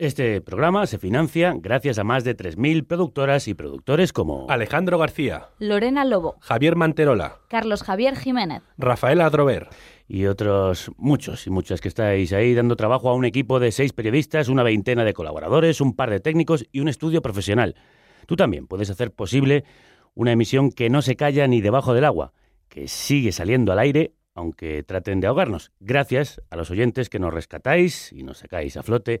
Este programa se financia gracias a más de 3.000 productoras y productores como Alejandro García, Lorena Lobo, Javier Manterola, Carlos Javier Jiménez, Rafael Adrover. y otros muchos y muchas que estáis ahí dando trabajo a un equipo de seis periodistas, una veintena de colaboradores, un par de técnicos y un estudio profesional. Tú también puedes hacer posible una emisión que no se calla ni debajo del agua, que sigue saliendo al aire aunque traten de ahogarnos, gracias a los oyentes que nos rescatáis y nos sacáis a flote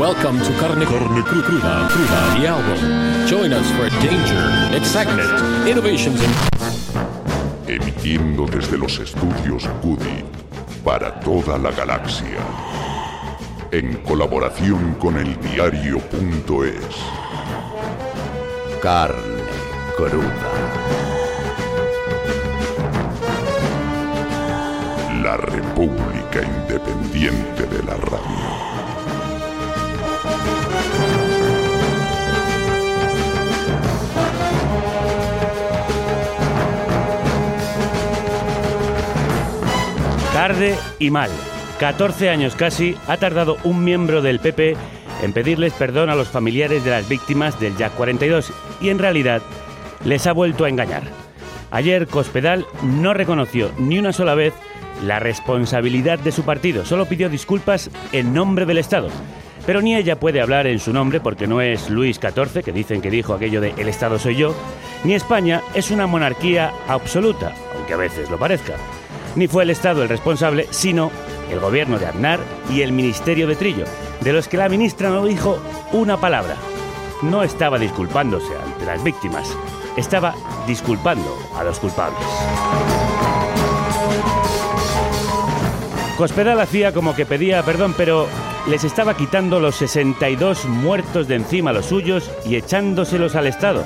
Welcome to Carne, Carne Cru- Cruda, Cruda, the album. Join us for danger, excitement, innovations, and emitiendo desde los estudios Cudi para toda la galaxia, en colaboración con el diario.es. Carne cruda. La República Independiente de la Radio. Tarde y mal. 14 años casi ha tardado un miembro del PP en pedirles perdón a los familiares de las víctimas del Jack 42 y en realidad les ha vuelto a engañar. Ayer Cospedal no reconoció ni una sola vez la responsabilidad de su partido, solo pidió disculpas en nombre del Estado. Pero ni ella puede hablar en su nombre porque no es Luis XIV, que dicen que dijo aquello de el Estado soy yo, ni España es una monarquía absoluta, aunque a veces lo parezca. Ni fue el Estado el responsable, sino el gobierno de Aznar y el Ministerio de Trillo, de los que la ministra no dijo una palabra. No estaba disculpándose ante las víctimas, estaba disculpando a los culpables. Cospedal hacía como que pedía perdón, pero les estaba quitando los 62 muertos de encima los suyos y echándoselos al Estado,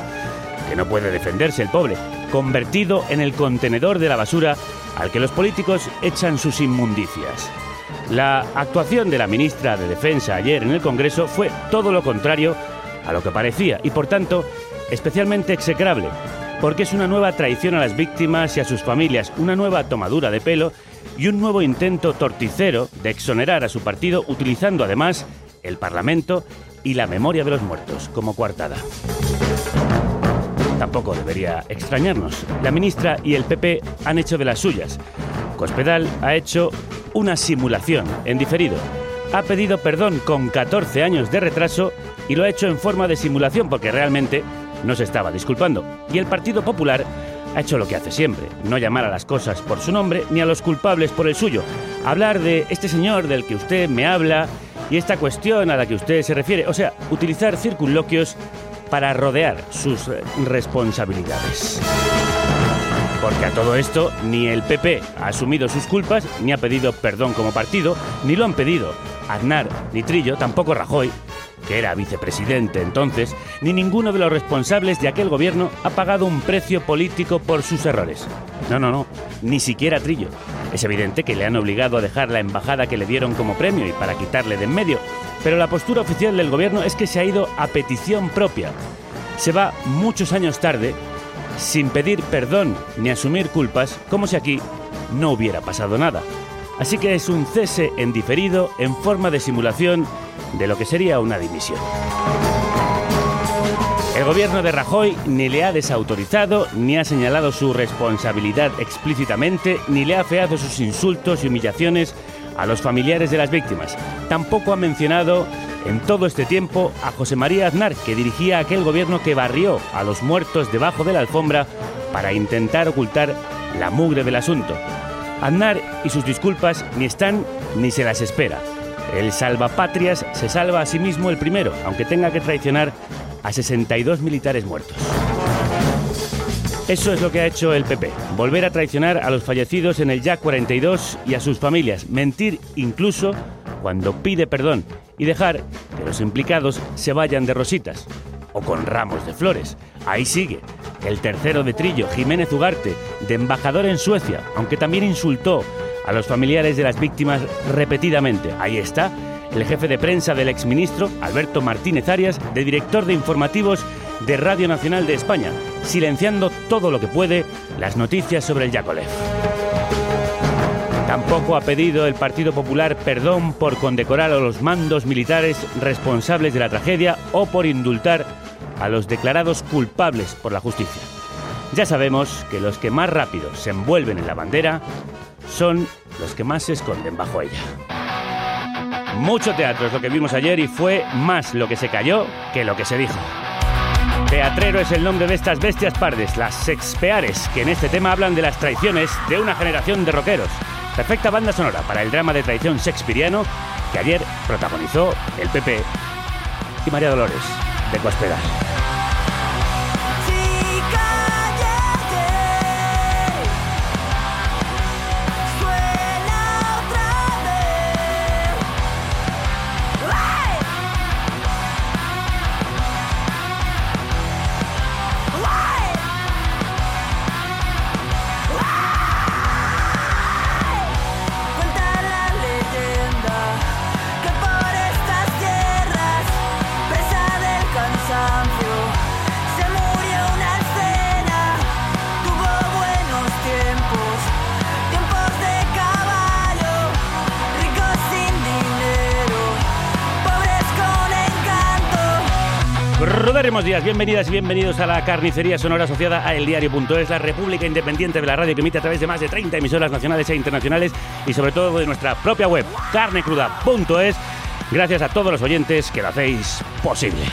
que no puede defenderse el pobre, convertido en el contenedor de la basura al que los políticos echan sus inmundicias. La actuación de la ministra de Defensa ayer en el Congreso fue todo lo contrario a lo que parecía y por tanto especialmente execrable, porque es una nueva traición a las víctimas y a sus familias, una nueva tomadura de pelo y un nuevo intento torticero de exonerar a su partido utilizando además el Parlamento y la memoria de los muertos como coartada. Tampoco debería extrañarnos. La ministra y el PP han hecho de las suyas. Cospedal ha hecho una simulación en diferido. Ha pedido perdón con 14 años de retraso y lo ha hecho en forma de simulación porque realmente no se estaba disculpando. Y el Partido Popular ha hecho lo que hace siempre, no llamar a las cosas por su nombre ni a los culpables por el suyo. Hablar de este señor del que usted me habla y esta cuestión a la que usted se refiere. O sea, utilizar circunloquios para rodear sus eh, responsabilidades. Porque a todo esto ni el PP ha asumido sus culpas, ni ha pedido perdón como partido, ni lo han pedido Aznar ni Trillo, tampoco Rajoy, que era vicepresidente entonces, ni ninguno de los responsables de aquel gobierno ha pagado un precio político por sus errores. No, no, no, ni siquiera Trillo. Es evidente que le han obligado a dejar la embajada que le dieron como premio y para quitarle de en medio, pero la postura oficial del gobierno es que se ha ido a petición propia. Se va muchos años tarde, sin pedir perdón ni asumir culpas, como si aquí no hubiera pasado nada. Así que es un cese en diferido en forma de simulación de lo que sería una dimisión. El gobierno de Rajoy ni le ha desautorizado, ni ha señalado su responsabilidad explícitamente, ni le ha afeado sus insultos y humillaciones a los familiares de las víctimas. Tampoco ha mencionado en todo este tiempo a José María Aznar, que dirigía aquel gobierno que barrió a los muertos debajo de la alfombra para intentar ocultar la mugre del asunto. Aznar y sus disculpas ni están ni se las espera. El salvapatrias se salva a sí mismo el primero, aunque tenga que traicionar a 62 militares muertos. Eso es lo que ha hecho el PP, volver a traicionar a los fallecidos en el Jack 42 y a sus familias, mentir incluso cuando pide perdón y dejar que los implicados se vayan de rositas o con ramos de flores. Ahí sigue el tercero de Trillo, Jiménez Ugarte, de embajador en Suecia, aunque también insultó a los familiares de las víctimas repetidamente. Ahí está el jefe de prensa del exministro, Alberto Martínez Arias, de director de informativos de Radio Nacional de España, silenciando todo lo que puede las noticias sobre el Yakolev. Tampoco ha pedido el Partido Popular perdón por condecorar a los mandos militares responsables de la tragedia o por indultar a los declarados culpables por la justicia. Ya sabemos que los que más rápido se envuelven en la bandera son los que más se esconden bajo ella. Mucho teatro es lo que vimos ayer y fue más lo que se cayó que lo que se dijo. Teatrero es el nombre de estas bestias pardes, las sexpeares, que en este tema hablan de las traiciones de una generación de rockeros. Perfecta banda sonora para el drama de traición shakespeariano que ayer protagonizó el PP y María Dolores de Cospedal. Rudaremos días, bienvenidas y bienvenidos a la carnicería sonora asociada a eldiario.es, la república independiente de la radio que emite a través de más de 30 emisoras nacionales e internacionales y sobre todo de nuestra propia web, carnecruda.es. Gracias a todos los oyentes que lo hacéis posible.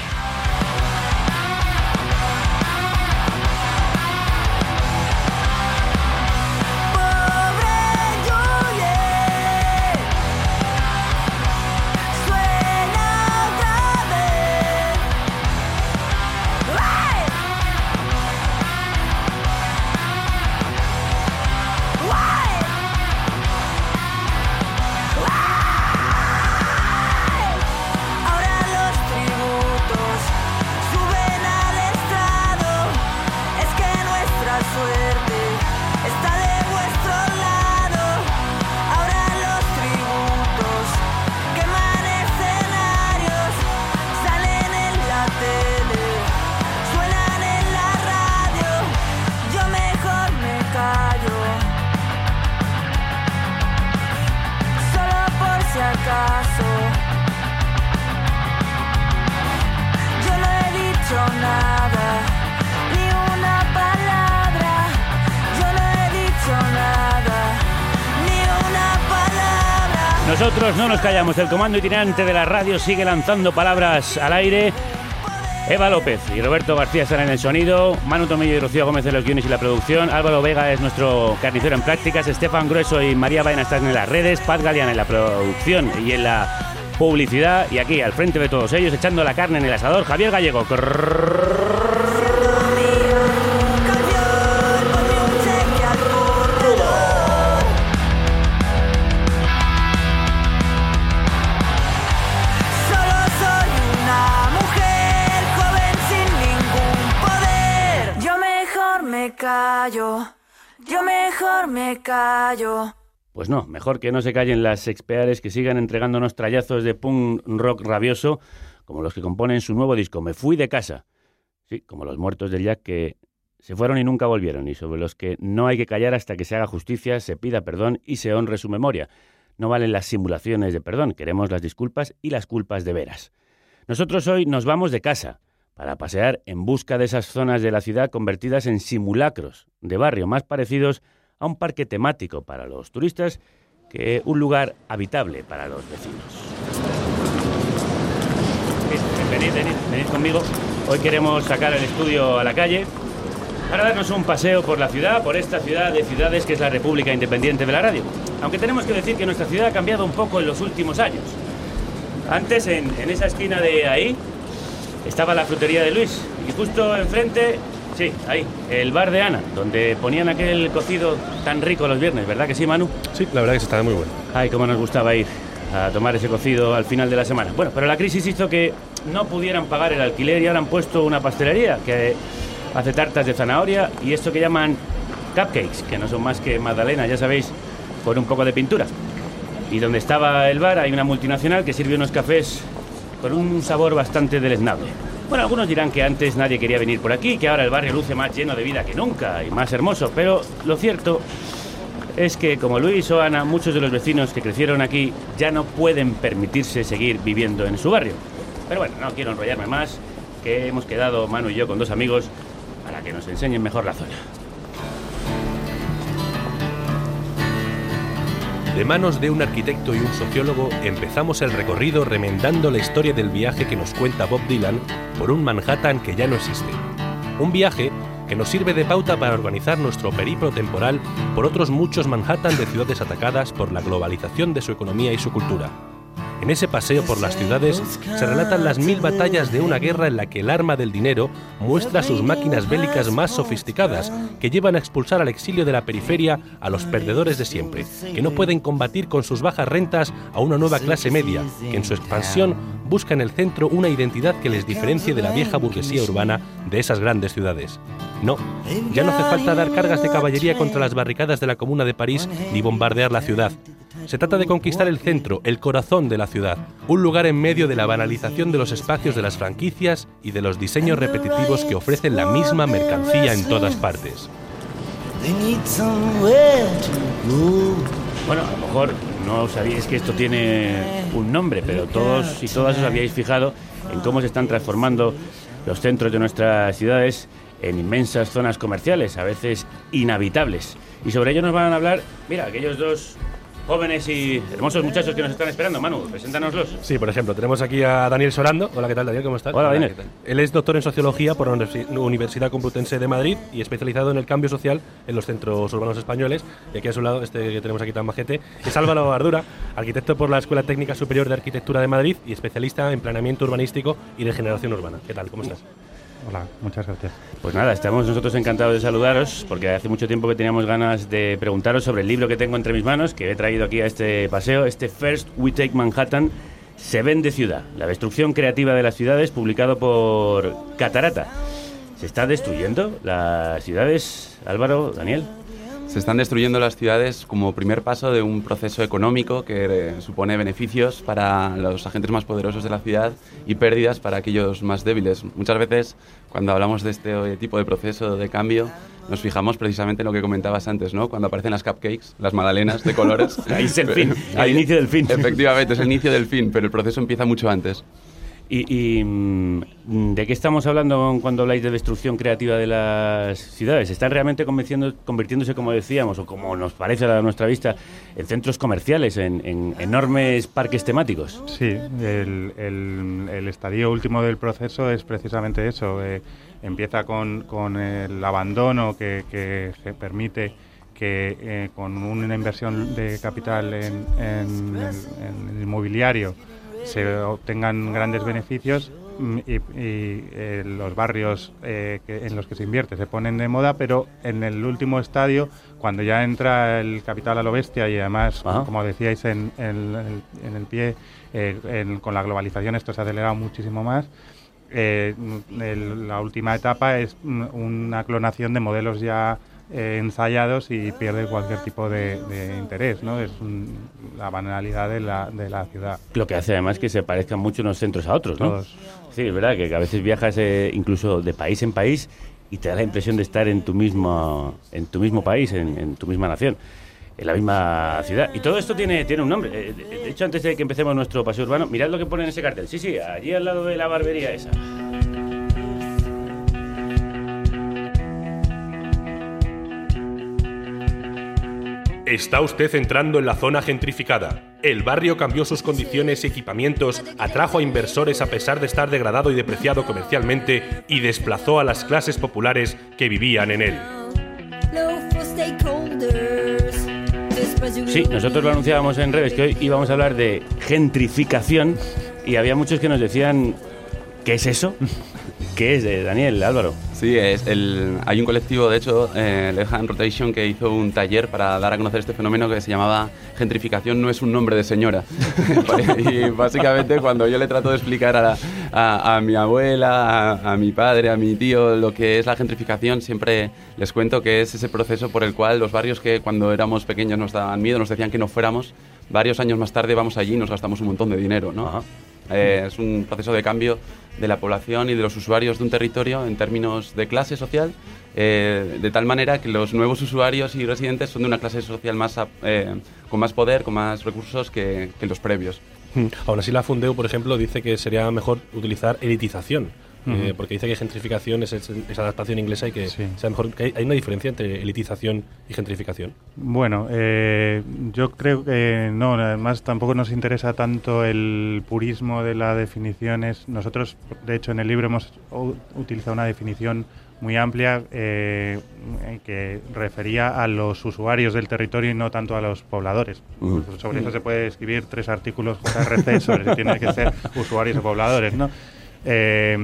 No nos callamos, el comando itinerante de la radio sigue lanzando palabras al aire. Eva López y Roberto García están en el sonido, Manu Tomillo y Rocío Gómez en los guiones y la producción, Álvaro Vega es nuestro carnicero en prácticas, Estefan Grueso y María Baena están en las redes, Paz Galeana en la producción y en la publicidad. Y aquí al frente de todos ellos echando la carne en el asador, Javier Gallego. Pues no, mejor que no se callen las expeares que sigan entregándonos trallazos de punk rock rabioso como los que componen su nuevo disco Me fui de casa. Sí, como los muertos del Jack que se fueron y nunca volvieron y sobre los que no hay que callar hasta que se haga justicia, se pida perdón y se honre su memoria. No valen las simulaciones de perdón, queremos las disculpas y las culpas de veras. Nosotros hoy nos vamos de casa para pasear en busca de esas zonas de la ciudad convertidas en simulacros de barrio más parecidos un parque temático para los turistas que un lugar habitable para los vecinos. Venid, venid, venid conmigo. Hoy queremos sacar el estudio a la calle para darnos un paseo por la ciudad, por esta ciudad de ciudades que es la República Independiente de la Radio. Aunque tenemos que decir que nuestra ciudad ha cambiado un poco en los últimos años. Antes, en, en esa esquina de ahí, estaba la frutería de Luis. Y justo enfrente, sí, ahí, el bar de Ana, donde ponían aquel cocido tan rico los viernes, ¿verdad que sí, Manu? Sí, la verdad que se está muy bueno. Ay, cómo nos gustaba ir. a tomar ese cocido al final de la semana. Bueno, pero la crisis hizo que no pudieran pagar el alquiler y ahora han puesto una pastelería que hace tartas de zanahoria y esto que llaman cupcakes, que no son más que magdalenas, ya sabéis, con un poco de pintura. Y donde estaba el bar hay una multinacional que sirve unos cafés con un sabor bastante deleznable. Bueno, algunos dirán que antes nadie quería venir por aquí, que ahora el barrio luce más lleno de vida que nunca y más hermoso, pero lo cierto es que como Luis o Ana, muchos de los vecinos que crecieron aquí ya no pueden permitirse seguir viviendo en su barrio. Pero bueno, no quiero enrollarme más, que hemos quedado Manu y yo con dos amigos para que nos enseñen mejor la zona. De manos de un arquitecto y un sociólogo empezamos el recorrido remendando la historia del viaje que nos cuenta Bob Dylan por un Manhattan que ya no existe. Un viaje que nos sirve de pauta para organizar nuestro periplo temporal por otros muchos Manhattan de ciudades atacadas por la globalización de su economía y su cultura. En ese paseo por las ciudades se relatan las mil batallas de una guerra en la que el arma del dinero muestra sus máquinas bélicas más sofisticadas, que llevan a expulsar al exilio de la periferia a los perdedores de siempre, que no pueden combatir con sus bajas rentas a una nueva clase media, que en su expansión busca en el centro una identidad que les diferencie de la vieja burguesía urbana de esas grandes ciudades. No, ya no hace falta dar cargas de caballería contra las barricadas de la Comuna de París ni bombardear la ciudad. Se trata de conquistar el centro, el corazón de la ciudad, un lugar en medio de la banalización de los espacios de las franquicias y de los diseños repetitivos que ofrecen la misma mercancía en todas partes. Bueno, a lo mejor no sabíais que esto tiene un nombre, pero todos y todas os habíais fijado en cómo se están transformando los centros de nuestras ciudades en inmensas zonas comerciales, a veces inhabitables. Y sobre ello nos van a hablar, mira, aquellos dos jóvenes y hermosos muchachos que nos están esperando. Manu, preséntanoslos. Sí, por ejemplo, tenemos aquí a Daniel Sorando. Hola, ¿qué tal, Daniel? ¿Cómo estás? Hola, Daniel. Él es doctor en Sociología por la Universi- Universidad Complutense de Madrid y especializado en el cambio social en los centros urbanos españoles. Y aquí a su lado, este que tenemos aquí tan majete, es Álvaro Ardura, arquitecto por la Escuela Técnica Superior de Arquitectura de Madrid y especialista en planeamiento urbanístico y regeneración urbana. ¿Qué tal? ¿Cómo estás? Hola, muchas gracias. Pues nada, estamos nosotros encantados de saludaros, porque hace mucho tiempo que teníamos ganas de preguntaros sobre el libro que tengo entre mis manos, que he traído aquí a este paseo, este First We Take Manhattan, Se vende ciudad, la destrucción creativa de las ciudades, publicado por Catarata. ¿Se está destruyendo las ciudades, Álvaro, Daniel? Se están destruyendo las ciudades como primer paso de un proceso económico que eh, supone beneficios para los agentes más poderosos de la ciudad y pérdidas para aquellos más débiles. Muchas veces, cuando hablamos de este tipo de proceso de cambio, nos fijamos precisamente en lo que comentabas antes, ¿no? Cuando aparecen las cupcakes, las magdalenas de colores. Ahí es el fin, el inicio del fin. Efectivamente, es el inicio del fin, pero el proceso empieza mucho antes. ¿Y, y, mm, de qué estamos hablando cuando habláis de destrucción creativa de las ciudades? ¿Están realmente convirtiéndose, como decíamos, o como nos parece a nuestra vista, en centros comerciales, en, en enormes parques temáticos? Sí, el, el- el estadio último del proceso es precisamente eso. eh, empieza con, con el abandono que, que- permite que eh, con una inversión de capital en, en el inmobiliario se obtengan grandes beneficios mm, y, y, eh, los barrios eh, que- en los que se invierte se ponen de moda, pero en el último estadio, cuando ya entra el capital a lo bestia y además, Ajá. como decíais en, en el, en el pie, eh, en- con la globalización esto se ha acelerado muchísimo más. Eh, el- la última etapa es mm, una clonación de modelos ya eh, ensayados y pierde cualquier tipo de, de interés, ¿no? Es un- la banalidad de la, de la ciudad. Lo que hace además que se parezcan mucho unos centros a otros, ¿no? Todos. Sí, es verdad que a veces viajas eh, incluso de país en país y te da la impresión de estar en tu mismo, en tu mismo país, en, en tu misma nación, en la misma ciudad. Y todo esto tiene, tiene un nombre. Eh, De, de hecho, antes de que empecemos nuestro paseo urbano, mirad lo que pone en ese cartel. Sí, sí, allí al lado de la barbería esa. Está usted entrando en la zona gentrificada. El barrio cambió sus condiciones y equipamientos, atrajo a inversores a pesar de estar degradado y depreciado comercialmente y desplazó a las clases populares que vivían en él. Sí, nosotros lo anunciábamos en redes que hoy íbamos a hablar de gentrificación y había muchos que nos decían, ¿qué es eso? ¿Qué es, eh, Daniel, Álvaro? Sí, es el, hay un colectivo, de hecho, eh, Hand Rotation, que hizo un taller para dar a conocer este fenómeno que se llamaba Gentrificación no es un nombre de señora. y básicamente cuando yo le trato de explicar a, la- a- a mi abuela, a, a mi padre, a mi tío, lo que es la gentrificación, siempre les cuento que es ese proceso por el cual los barrios que cuando éramos pequeños nos daban miedo, nos decían que no fuéramos, varios años más tarde vamos allí y nos gastamos un montón de dinero, ¿no? Ajá. Eh, es un proceso de cambio de la población y de los usuarios de un territorio en términos de clase social, eh, de tal manera que los nuevos usuarios y residentes son de una clase social más, eh, con más poder, con más recursos que, que los previos. Aún así, la Fundeu, por ejemplo, dice que sería mejor utilizar elitización. Eh, Ujú. porque dice que gentrificación es, adaptación inglesa y que Sí. sea mejor. que hay, hay una diferencia entre elitización y gentrificación. Bueno, eh, yo creo que no, además tampoco nos interesa tanto el purismo de las definiciones. Nosotros, de hecho, en el libro hemos utilizado una definición muy amplia eh, eh, que refería a los usuarios del territorio y no tanto a los pobladores. Pues sobre eso se puede escribir tres artículos JRC sobre si tienen que ser usuarios o pobladores, ¿no? Eh,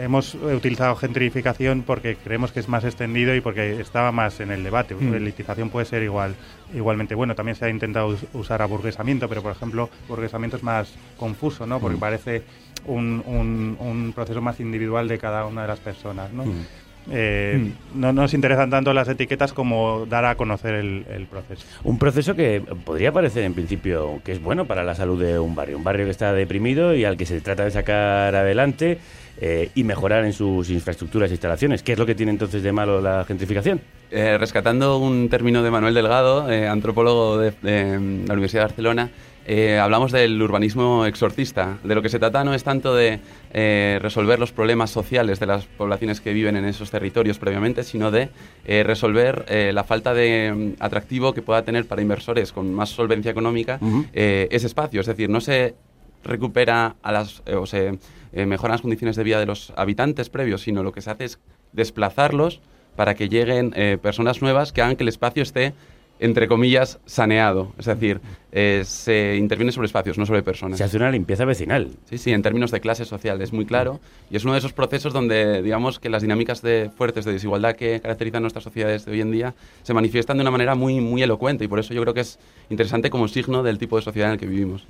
hemos utilizado gentrificación porque creemos que es más extendido y porque estaba más en el debate. Mm. Elitización puede ser igual, igualmente bueno. También se ha intentado us- usar aburguesamiento, pero por ejemplo, burguesamiento es más confuso, ¿no? Porque Mm. parece un, un- un proceso más individual de cada una de las personas, ¿no? Mm. Eh, No nos interesan tanto las etiquetas como dar a conocer el, el proceso. Un proceso que podría parecer en principio que es bueno para la salud de un barrio. Un barrio que está deprimido y al que se trata de sacar adelante eh, y mejorar en sus infraestructuras e instalaciones. ¿Qué es lo que tiene entonces de malo la gentrificación? Eh, rescatando un término de Manuel Delgado, eh, antropólogo de, de, mm, la Universidad de Barcelona, eh, hablamos del urbanismo exorcista. De lo que se trata no es tanto de eh, resolver los problemas sociales de las poblaciones que viven en esos territorios previamente, sino de eh, resolver la falta de mm, atractivo que pueda tener para inversores con más solvencia económica ese espacio. Es decir, no se recupera a las, o se mejoran las condiciones de vida de los habitantes previos, sino lo que se hace es desplazarlos para que lleguen personas nuevas que hagan que el espacio esté, entre comillas, saneado. Es decir, eh, se interviene sobre espacios, no sobre personas. Se hace una limpieza vecinal. Sí, sí, en términos de clase social es muy claro y es uno de esos procesos donde digamos que las dinámicas de fuertes de desigualdad que caracterizan nuestras sociedades de hoy en día se manifiestan de una manera muy muy elocuente y por eso yo creo que es interesante como signo del tipo de sociedad en el que vivimos.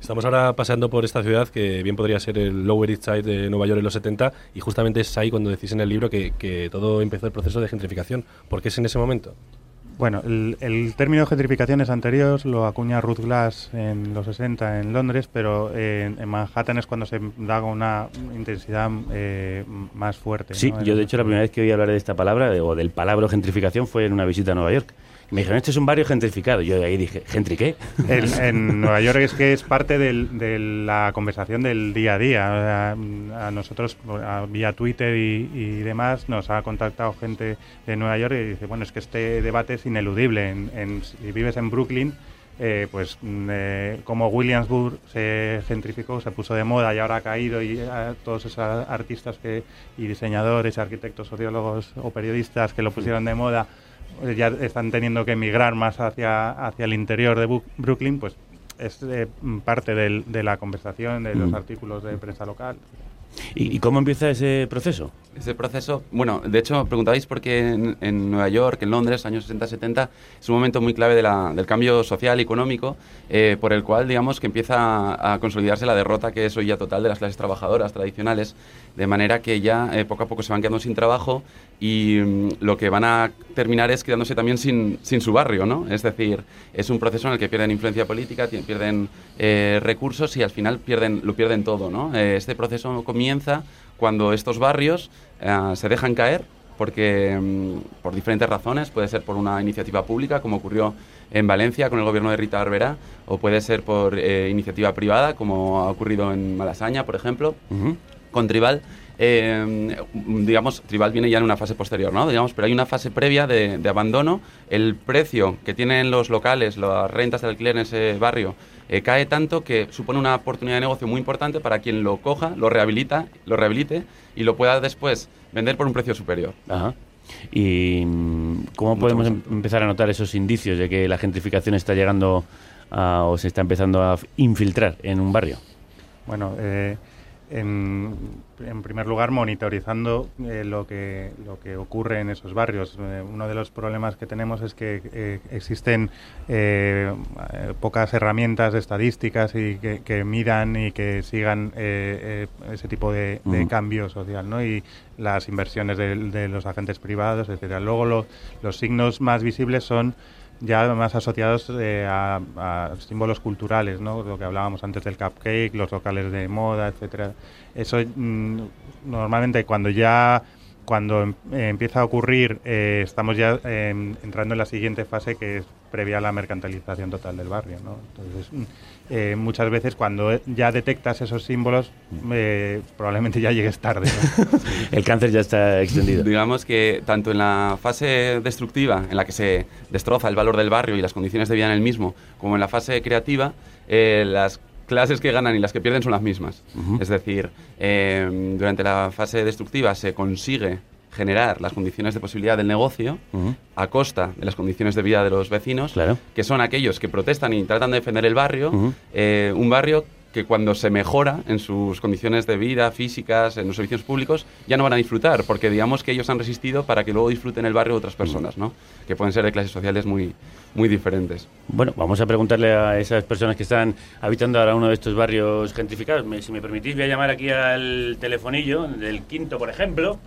Estamos ahora paseando por esta ciudad que bien podría ser el Lower East Side de Nueva York en los 70 y justamente es ahí cuando decís en el libro que, que todo empezó el proceso de gentrificación. ¿Por qué es en ese momento? Bueno, el, el término gentrificación es anterior, lo acuña Ruth Glass en los 60 en Londres, pero en, en Manhattan es cuando se da una intensidad eh, más fuerte. Sí, ¿no? yo de hecho la primera vez que oí hablar de esta palabra de- o del palabra gentrificación fue en una visita a Nueva York. Me dijeron, este es un barrio gentrificado. Yo de ahí dije, ¿gentri qué? En, Nueva York es que es parte del- de la conversación del día a día. A nosotros, vía Twitter y, demás, nos ha contactado gente de Nueva York y dice, bueno, es que este debate es ineludible. En, si vives en Brooklyn, eh, pues mm, eh, como Williamsburg se gentrificó, se puso de moda y ahora ha caído y eh, todos esos artistas que, y diseñadores, arquitectos, sociólogos o periodistas que lo pusieron de moda ya están teniendo que emigrar más hacia, hacia el interior de Bu- Brooklyn, pues es eh, parte del- de la conversación, de los Mm. artículos de prensa local. ¿Y, y cómo empieza ese proceso? Ese proceso, bueno, de hecho, preguntabais porque en, en Nueva York, en Londres, años 60-70, es un momento muy clave de la- del cambio social y económico, eh, por el cual, digamos, que empieza a consolidarse la derrota que es hoy ya total de las clases trabajadoras tradicionales, de manera que ya eh, poco a poco se van quedando sin trabajo y mm, lo que van a terminar es quedándose también sin, sin su barrio, ¿no? Es decir, es un proceso en el que pierden influencia política, ti- pierden eh, recursos y al final pierden, lo pierden todo, ¿no? Eh, este proceso comienza cuando estos barrios se dejan caer porque mm, por diferentes razones, puede ser por una iniciativa pública, como ocurrió en Valencia con el gobierno de Rita Barberá, o puede ser por iniciativa privada, como ha ocurrido en Malasaña, por ejemplo. Con Tribal, eh, digamos, Tribal viene ya en una fase posterior, ¿no? Digamos, pero hay una fase previa de, de abandono. El precio que tienen los locales, las rentas de alquiler en ese barrio, eh, cae tanto que supone una oportunidad de negocio muy importante para quien lo coja, lo rehabilita, lo rehabilite y lo pueda después vender por un precio superior. Ajá. ¿Y mm, cómo podemos em- empezar a notar esos indicios de que la gentrificación está llegando a- o se está empezando a infiltrar en un barrio? Bueno, eh, en, en primer lugar, monitorizando eh, lo, que, lo que ocurre en esos barrios. Eh, uno de los problemas que tenemos es que eh, existen eh, pocas herramientas estadísticas y que, que midan y que sigan ese tipo de, de Ujú. cambio social, ¿no? Y las inversiones de, de los agentes privados, etcétera. Luego lo- los signos más visibles son ya más asociados eh, a, símbolos culturales, ¿no? Lo que hablábamos antes del cupcake, los locales de moda, etcétera. Eso mm, normalmente cuando ya cuando em- eh, empieza a ocurrir eh, estamos ya eh, entrando en la siguiente fase que es previa a la mercantilización total del barrio, ¿no? Entonces mm, eh, muchas veces cuando eh, ya detectas esos símbolos eh, probablemente ya llegues tarde. ¿no? El cáncer ya está extendido. Digamos que tanto en la fase destructiva, en la que se destroza el valor del barrio y las condiciones de vida en el mismo, como en la fase creativa, eh, las clases que ganan y las que pierden son las mismas. Es decir, eh, durante la fase destructiva se consigue generar las condiciones de posibilidad del negocio a costa de las condiciones de vida de los vecinos, Claro. que son aquellos que protestan y tratan de defender el barrio, eh, un barrio que cuando se mejora en sus condiciones de vida físicas, en los servicios públicos, ya no van a disfrutar, porque digamos que ellos han resistido para que luego disfruten el barrio otras personas, ¿no? Que pueden ser de clases sociales muy, muy diferentes. Bueno, vamos a preguntarle a esas personas que están habitando ahora uno de estos barrios gentrificados. Me- si me permitís, voy a llamar aquí al telefonillo del quinto, por ejemplo.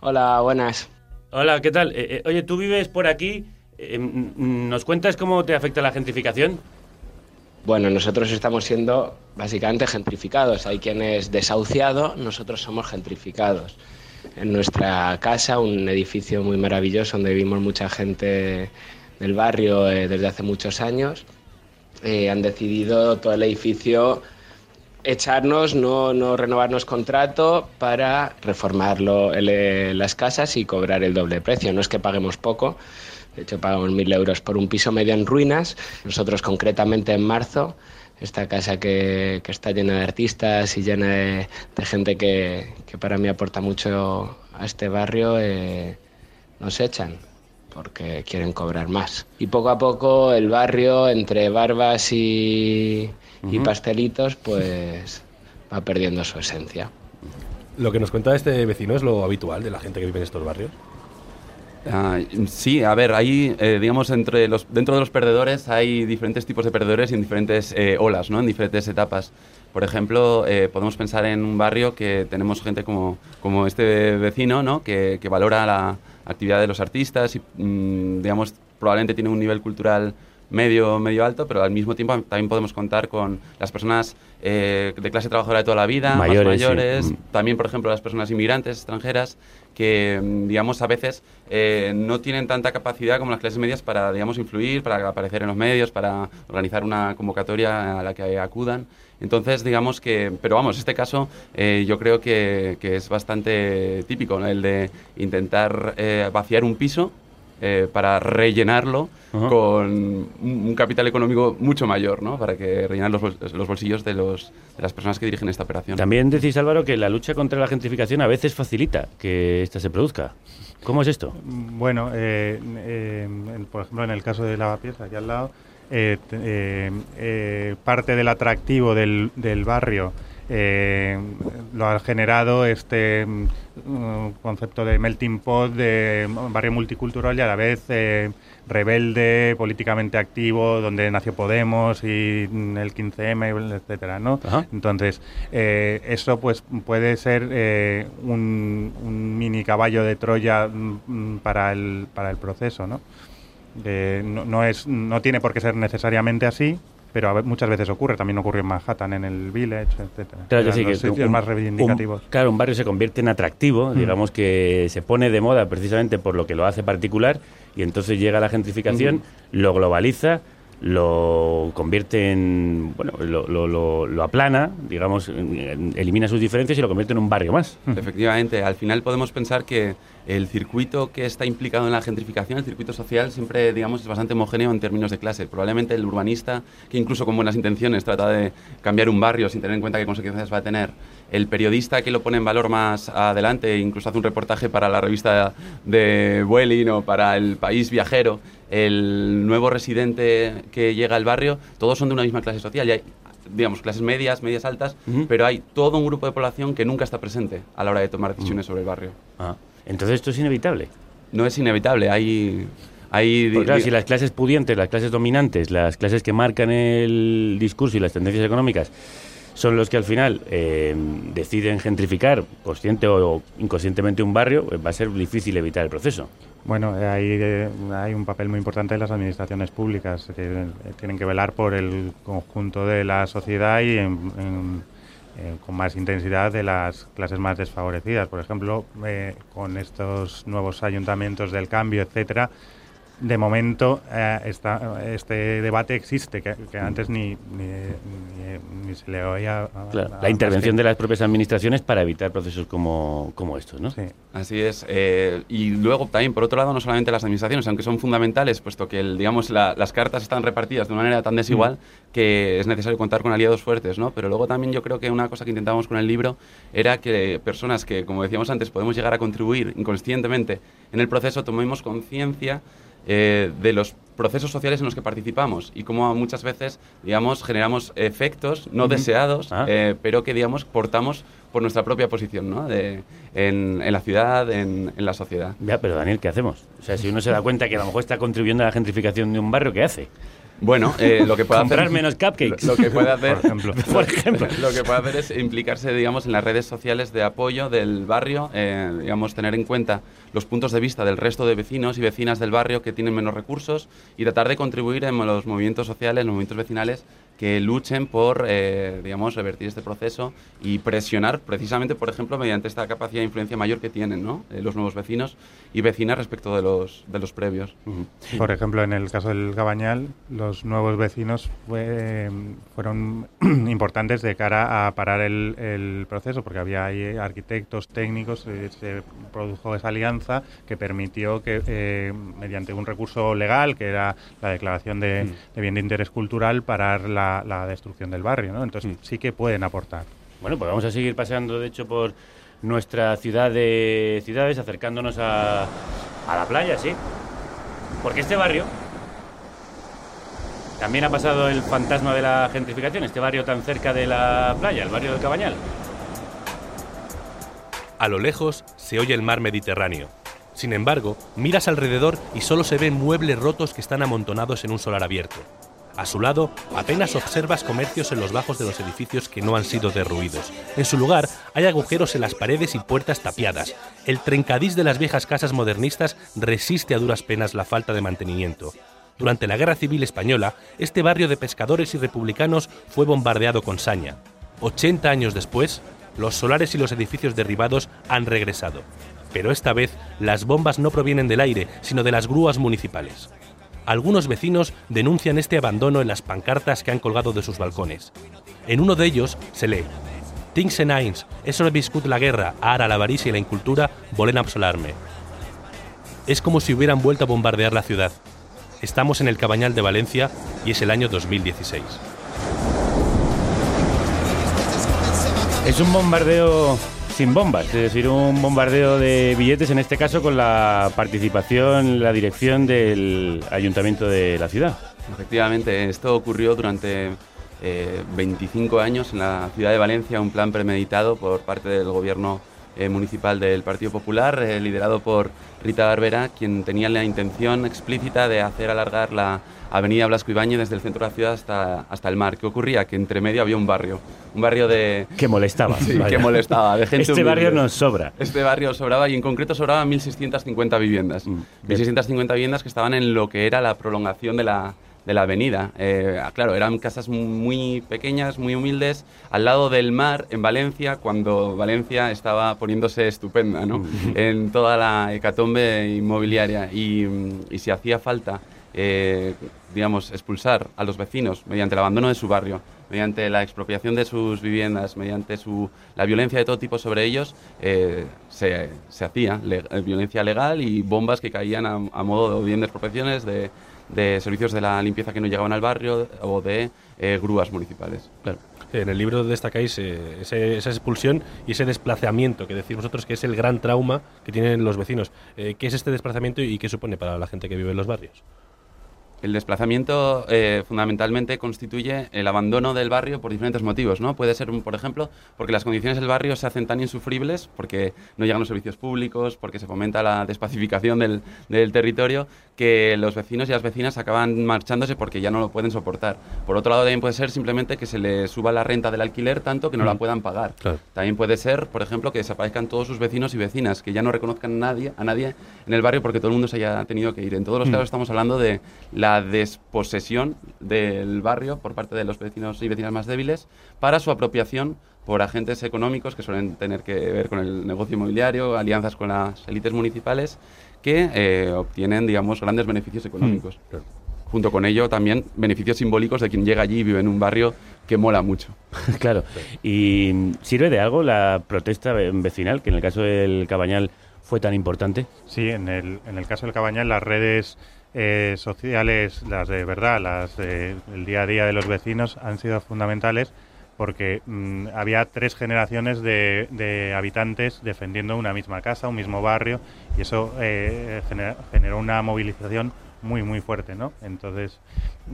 Hola, buenas. Hola, ¿qué tal? Eh, eh, oye, tú vives por aquí. Eh, mm, ¿Nos cuentas cómo te afecta la gentrificación? Bueno, nosotros estamos siendo básicamente gentrificados. Hay quien es desahuciado, nosotros somos gentrificados. En nuestra casa, un edificio muy maravilloso donde vivimos mucha gente del barrio eh, desde hace muchos años, eh, han decidido todo el edificio echarnos, no, no renovarnos contrato para reformarlo el, eh, las casas y cobrar el doble precio. No es que paguemos poco, de hecho pagamos mil euros por un piso medio en ruinas. Nosotros concretamente en marzo, esta casa que, que está llena de artistas y llena de, de gente que, que para mí aporta mucho a este barrio, eh, nos echan porque quieren cobrar más. Y poco a poco el barrio, entre barbas y, y pastelitos, pues va perdiendo su esencia. Lo que nos cuenta este vecino es lo habitual de la gente que vive en estos barrios. Ah, sí, a ver, ahí, eh, digamos, entre los, dentro de los perdedores hay diferentes tipos de perdedores y en diferentes eh, olas, ¿no? En diferentes etapas. Por ejemplo, eh, podemos pensar en un barrio que tenemos gente como, como este vecino, ¿no? Que, que valora la actividad de los artistas y, mm, digamos, probablemente tiene un nivel cultural medio, medio alto, pero al mismo tiempo también podemos contar con las personas eh, de clase trabajadora de toda la vida, Mayores, más mayores, Mm. también, por ejemplo, las personas inmigrantes extranjeras que, mm, digamos, a veces eh, no tienen tanta capacidad como las clases medias para, digamos, influir, para aparecer en los medios, para organizar una convocatoria a la que acudan. Entonces, digamos que, pero vamos, este caso eh, yo creo que, es bastante típico, el de intentar eh, vaciar un piso eh, para rellenarlo Ajá. con un, un capital económico mucho mayor, ¿no? Para que rellenar los, los bolsillos de, los, de las personas que dirigen esta operación. También decís, Álvaro, que la lucha contra la gentrificación a veces facilita que ésta se produzca. ¿Cómo es esto? Bueno, eh, eh, por ejemplo, en el caso de Lavapiés, aquí al lado, eh, te- eh, eh, parte del atractivo del, del barrio eh, lo ha generado este mm, concepto de melting pot, de barrio multicultural y a la vez eh, rebelde, políticamente activo, donde nació Podemos y mm, el 15M, etcétera, ¿no? Entonces, eh, eso pues puede ser eh, un, un mini caballo de Troya mm, para el, para el proceso, ¿no? Eh, no, no es, no tiene por qué ser necesariamente así, pero muchas veces ocurre. También ocurre en Manhattan, en el Village, etcétera. Claro que sí, que sitios un- más un- reivindicativos. claro, un barrio se convierte en atractivo, Mm. digamos que se pone de moda precisamente por lo que lo hace particular y entonces llega la gentrificación, lo globaliza, lo convierte en, bueno, lo, lo- lo- lo aplana, digamos, elimina sus diferencias y lo convierte en un barrio más. Efectivamente, al final podemos pensar que el circuito que está implicado en la gentrificación, el circuito social, siempre digamos es bastante homogéneo en términos de clase. Probablemente el urbanista, que incluso con buenas intenciones trata de cambiar un barrio sin tener en cuenta qué consecuencias va a tener, el periodista que lo pone en valor más adelante, incluso hace un reportaje para la revista de Vueling o para el País Viajero, el nuevo residente que llega al barrio, todos son de una misma clase social y hay- digamos, clases medias, medias altas, pero hay todo un grupo de población que nunca está presente a la hora de tomar decisiones sobre el barrio. Ah, entonces esto es inevitable. No es inevitable, hay... hay Porque, claro, si las clases pudientes, las clases dominantes, las clases que marcan el discurso y las tendencias económicas son los que al final eh, deciden gentrificar, consciente o inconscientemente, un barrio, eh, va a ser difícil evitar el proceso. Bueno, hay, eh, hay un papel muy importante de las administraciones públicas que eh, tienen que velar por el conjunto de la sociedad y en- eh, con más intensidad de las clases más desfavorecidas. Por ejemplo, eh, con estos nuevos ayuntamientos del cambio, etcétera, de momento eh, está- este debate existe, que, que antes ni, ni, ni- ni se le oía. Claro, la intervención más de las propias administraciones para evitar procesos como, como estos, ¿no? que- Sí. Así es. eh, y luego también, por otro lado, no solamente las administraciones, aunque son fundamentales, puesto que el, digamos, la- las cartas están repartidas de una manera tan desigual que es necesario contar con aliados fuertes, ¿no? Pero luego también yo creo que una cosa que intentábamos con el libro era que personas que, como decíamos antes, podemos llegar a contribuir inconscientemente en el proceso, tomemos conciencia eh, de los procesos sociales en los que participamos y cómo muchas veces, digamos, generamos efectos no deseados, Ah. eh, pero que, digamos, portamos por nuestra propia posición, ¿no? De, en, en la ciudad, en, en la sociedad. Ya, pero Daniel, ¿qué hacemos? O sea, si uno se da cuenta que a lo mejor está contribuyendo a la gentrificación de un barrio, ¿qué hace? Bueno, eh, lo que puede Comprar hacer... menos cupcakes. Lo, lo que puede hacer... Por ejemplo. Por ejemplo. Lo que puede hacer es implicarse, digamos, en las redes sociales de apoyo del barrio, eh, digamos, tener en cuenta los puntos de vista del resto de vecinos y vecinas del barrio que tienen menos recursos y tratar de contribuir en los movimientos sociales, los movimientos vecinales que luchen por, eh, digamos, revertir este proceso y presionar precisamente, por ejemplo, mediante esta capacidad de influencia mayor que tienen ¿no? Eh, los nuevos vecinos y vecinas respecto de los, de los previos. Por ejemplo, en el caso del Cabañal, los nuevos vecinos fue- fueron importantes de cara a parar el, el proceso, porque había ahí arquitectos, técnicos, eh, se produjo esa alianza que permitió que, eh, mediante un recurso legal, que era la declaración de, de bien de interés cultural, parar la, la destrucción del barrio. ¿no? Entonces sí que pueden aportar. Bueno, pues vamos a seguir paseando, de hecho, por nuestra ciudad de ciudades, acercándonos a, a la playa, sí. Porque este barrio también ha pasado el fantasma de la gentrificación, este barrio tan cerca de la playa, el barrio del Cabañal. A lo lejos se oye el mar Mediterráneo. Sin embargo, miras alrededor y solo se ven muebles rotos que están amontonados en un solar abierto. A su lado, apenas observas comercios en los bajos de los edificios que no han sido derruidos. En su lugar, hay agujeros en las paredes y puertas tapiadas. El trencadís de las viejas casas modernistas resiste a duras penas la falta de mantenimiento. Durante la Guerra Civil Española, este barrio de pescadores y republicanos fue bombardeado con saña. 80 años después, los solares y los edificios derribados han regresado. Pero esta vez las bombas no provienen del aire, sino de las grúas municipales. Algunos vecinos denuncian este abandono en las pancartas que han colgado de sus balcones. En uno de ellos se lee en anys, és hora viscut la guerra, ara l'avarícia i la incultura volen absolar-me. Es como si hubieran vuelto a bombardear la ciudad. Estamos en el Cabañal de Valencia y es el año 2016. Es un bombardeo sin bombas, es decir, un bombardeo de billetes, en este caso con la participación, la dirección del ayuntamiento de la ciudad. Efectivamente, esto ocurrió durante eh, 25 años en la ciudad de Valencia, un plan premeditado por parte del gobierno eh, municipal del Partido Popular, eh, liderado por Rita Barbera, quien tenía la intención explícita de hacer alargar la avenida Blasco Ibáñez desde el centro de la ciudad hasta, hasta el mar. ¿Qué ocurría? Que entre medio había un barrio, un barrio de... Que molestaba. Sí, que molestaba, de gente Este humilde. barrio nos sobra. Este barrio sobraba y en concreto sobraban 1.650 viviendas. Mm, 1.650 viviendas que estaban en lo que era la prolongación de la, de la avenida. Eh, claro, eran casas muy pequeñas, muy humildes, al lado del mar en Valencia, cuando Valencia estaba poniéndose estupenda ¿no? en toda la hecatombe inmobiliaria. Y, mm, y si hacía falta, eh, digamos, expulsar a los vecinos mediante el abandono de su barrio, mediante la expropiación de sus viviendas, mediante su, la violencia de todo tipo sobre ellos, eh, se, se hacía le- eh, violencia legal y bombas que caían a, a modo de bien de expropiaciones, de, de servicios de la limpieza que no llegaban al barrio o de eh, grúas municipales. Claro. En el libro destacáis eh, ese- esa expulsión y ese desplazamiento que decís vosotros que es el gran trauma que tienen los vecinos. Eh, ¿Qué es este desplazamiento y qué supone para la gente que vive en los barrios? El desplazamiento eh, fundamentalmente constituye el abandono del barrio por diferentes motivos, ¿no? Puede ser, por ejemplo, porque las condiciones del barrio se hacen tan insufribles, porque no llegan los servicios públicos, porque se fomenta la despacificación del, del territorio, que los vecinos y las vecinas acaban marchándose porque ya no lo pueden soportar. Por otro lado, también puede ser simplemente que se les suba la renta del alquiler tanto que no la Mm. puedan pagar. Claro. También puede ser, por ejemplo, que desaparezcan todos sus vecinos y vecinas, que ya no reconozcan a nadie, a nadie en el barrio porque todo el mundo se haya tenido que ir. En todos los Mm. casos estamos hablando de la desposesión del barrio por parte de los vecinos y vecinas más débiles para su apropiación por agentes económicos que suelen tener que ver con el negocio inmobiliario, alianzas con las élites municipales, que eh, obtienen, digamos, grandes beneficios económicos. Junto con ello también beneficios simbólicos de quien llega allí y vive en un barrio que mola mucho. claro. ¿Y sirve de algo la protesta ve- vecinal, que en el caso del Cabañal fue tan importante? Sí, en el, en el caso del Cabañal, las redes eh, sociales, las de verdad, las del día a día de los vecinos, han sido fundamentales porque mm, había tres generaciones de, de habitantes defendiendo una misma casa, un mismo barrio, y eso eh, gener- generó una movilización muy, muy fuerte, ¿no? Entonces,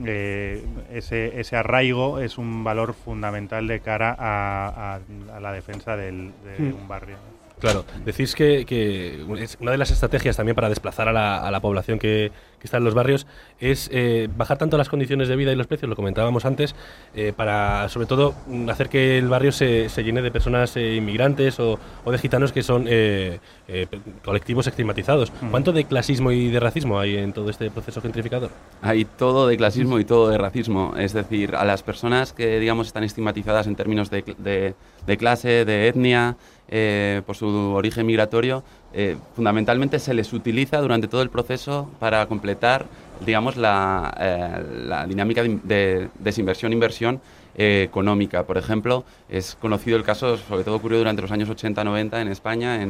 eh, ese, ese arraigo es un valor fundamental de cara a, a- a la defensa del- de Hmm. un barrio. Claro, decís que, una de las estrategias también para desplazar a la, a la población que, que está en los barrios es eh, bajar tanto las condiciones de vida y los precios, lo comentábamos antes, eh, para sobre todo mm, hacer que el barrio se, se llene de personas eh, inmigrantes o, o de gitanos que son eh, colectivos estigmatizados. ¿Cuánto de clasismo y de racismo hay en todo este proceso gentrificador? Hay todo de clasismo y todo de racismo. Es decir, a las personas que, digamos, están estigmatizadas en términos de, cl- de- de clase, de etnia, eh, por su origen migratorio, eh, fundamentalmente se les utiliza durante todo el proceso para completar, digamos, la, eh, dinámica de, de desinversión-inversión económica. Por ejemplo, es conocido el caso, sobre todo ocurrió durante los años 80-90 en España,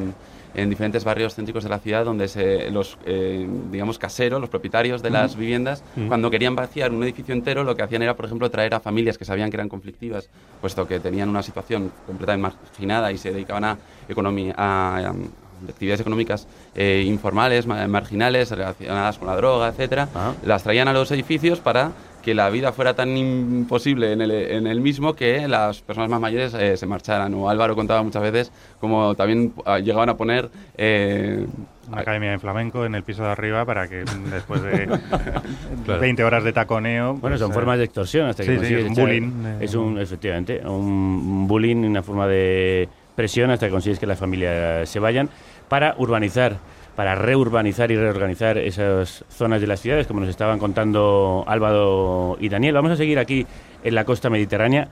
en diferentes barrios céntricos de la ciudad, donde se, los, eh, digamos, caseros, los propietarios de las viviendas, cuando querían vaciar un edificio entero, lo que hacían era, por ejemplo, traer a familias que sabían que eran conflictivas, puesto que tenían una situación completamente marginada y se dedicaban a, economía, a, um, actividades económicas eh, informales, ma- marginales, relacionadas con la droga, etcétera, las traían a los edificios para que la vida fuera tan imposible en el, en el mismo que las personas más mayores eh, se marcharan. O Álvaro contaba muchas veces como también ah, llegaban a poner eh, Una academia de flamenco en el piso de arriba para que después de Claro. 20 horas de taconeo... Bueno, pues, son eh, formas de extorsión hasta que sí, sí, consigues es un bullying. Es un, efectivamente, un bullying, una forma de presión hasta que consigues que las familias se vayan para urbanizar, para reurbanizar y reorganizar esas zonas de las ciudades, como nos estaban contando Álvaro y Daniel. Vamos a seguir aquí en la costa mediterránea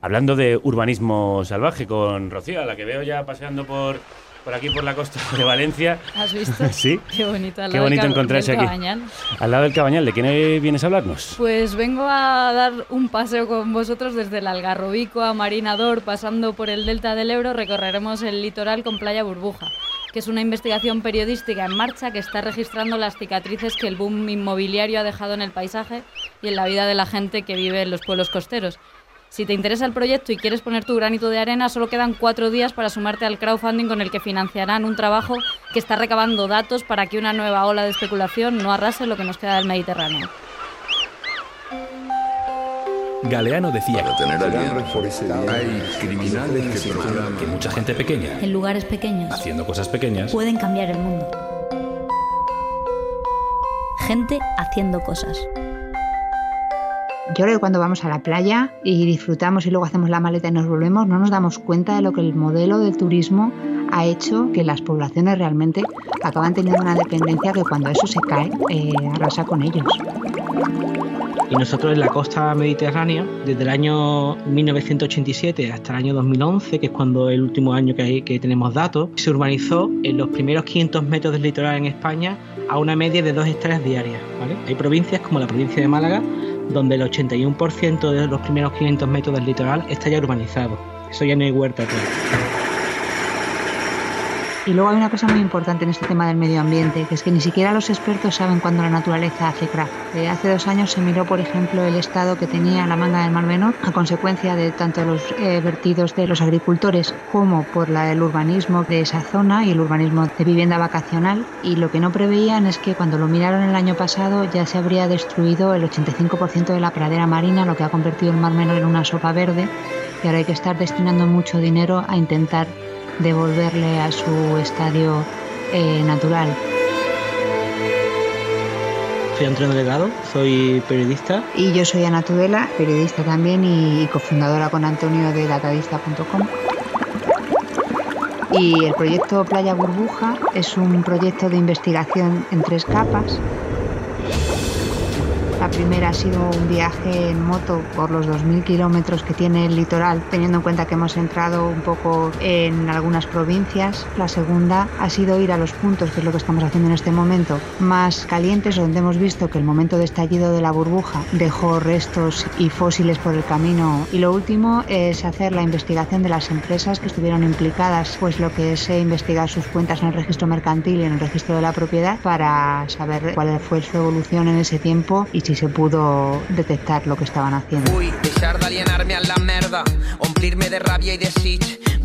hablando de urbanismo salvaje con Rocío, a la que veo ya paseando por, por aquí por la costa de Valencia. ¿Has visto? Sí. Qué bonito. al Qué lado del bonito Cab- encontrarse del aquí. Cabañal. Al lado del Cabañal, ¿de quién vienes a hablarnos? Pues vengo a dar un paseo con vosotros desde el Algarrobico a Marinador, pasando por el delta del Ebro, recorreremos el litoral con Playa Burbuja, que es una investigación periodística en marcha que está registrando las cicatrices que el boom inmobiliario ha dejado en el paisaje y en la vida de la gente que vive en los pueblos costeros. Si te interesa el proyecto y quieres poner tu granito de arena, solo quedan cuatro días para sumarte al crowdfunding con el que financiarán un trabajo que está recabando datos para que una nueva ola de especulación no arrase lo que nos queda del Mediterráneo. Galeano decía hay criminales que programan que mucha gente pequeña, En lugares pequeños haciendo cosas pequeñas, pueden cambiar el mundo. Gente haciendo cosas. Yo creo que cuando vamos a la playa y disfrutamos y luego hacemos la maleta y nos volvemos, no nos damos cuenta de lo que el modelo del turismo ha hecho que las poblaciones realmente acaban teniendo una dependencia que cuando eso se cae, eh, arrasa con ellos. Y nosotros en la costa mediterránea, desde el año 1987 hasta el año 2011, que es cuando el último año que, tenemos datos, se urbanizó en los primeros 500 metros del litoral en España a una media de 2 hectáreas diarias. Hay provincias como la provincia de Málaga, donde el 81% de los primeros 500 metros del litoral está ya urbanizado. Eso ya no hay huerta. claro. Y luego hay una cosa muy importante en este tema del medio ambiente, que es que ni siquiera los expertos saben cuándo la naturaleza hace crack. Eh, hace dos años se miró, por ejemplo, el estado que tenía la manga del Mar Menor a consecuencia de tanto los eh, vertidos de los agricultores como por la, el urbanismo de esa zona y el urbanismo de vivienda vacacional. Y lo que no preveían es que cuando lo miraron el año pasado ya se habría destruido el 85% de la pradera marina, lo que ha convertido el Mar Menor en una sopa verde. Y ahora hay que estar destinando mucho dinero a intentar devolverle a su estadio eh, natural. Soy Antonio Delgado, soy periodista. Y yo soy Ana Tudela, periodista también y, cofundadora con Antonio de datadista.com. Y el proyecto Playa Burbuja es un proyecto de investigación en tres capas primera ha sido un viaje en moto por los 2.000 kilómetros que tiene el litoral, teniendo en cuenta que hemos entrado un poco en algunas provincias. La segunda ha sido ir a los puntos, que es lo que estamos haciendo en este momento, más calientes, donde hemos visto que el momento de estallido de la burbuja dejó restos y fósiles por el camino. Y lo último es hacer la investigación de las empresas que estuvieron implicadas, pues lo que es investigar sus cuentas en el registro mercantil y en el registro de la propiedad para saber cuál fue su evolución en ese tiempo y si se pudo detectar lo que estaban haciendo. A la merda.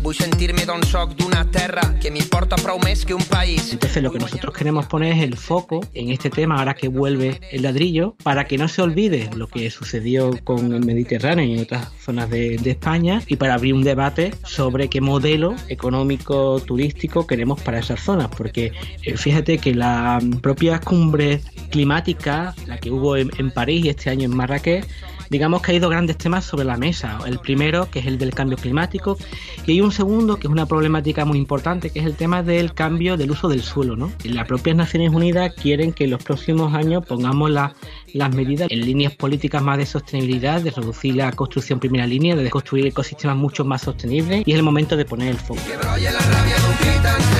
D'on soc, d'una terra que m'importa prou més que un país. Entonces lo que nosotros queremos poner es el foco en este tema ahora que vuelve el ladrillo para que no se olvide lo que sucedió con el Mediterráneo y en otras zonas de, España y para abrir un debate sobre qué modelo económico turístico queremos para esas zonas porque eh, fíjate que la propia cumbre climática la que hubo en París y este año en Marrakech digamos que hay dos grandes temas sobre la mesa. El primero, que es el del cambio climático, y hay un segundo, que es una problemática muy importante, que es el tema del cambio del uso del suelo. ¿no? Las propias Naciones Unidas quieren que en los próximos años pongamos la- las medidas en líneas políticas más de sostenibilidad, de reducir la construcción primera línea, de construir ecosistemas mucho más sostenibles, y es el momento de poner el foco. I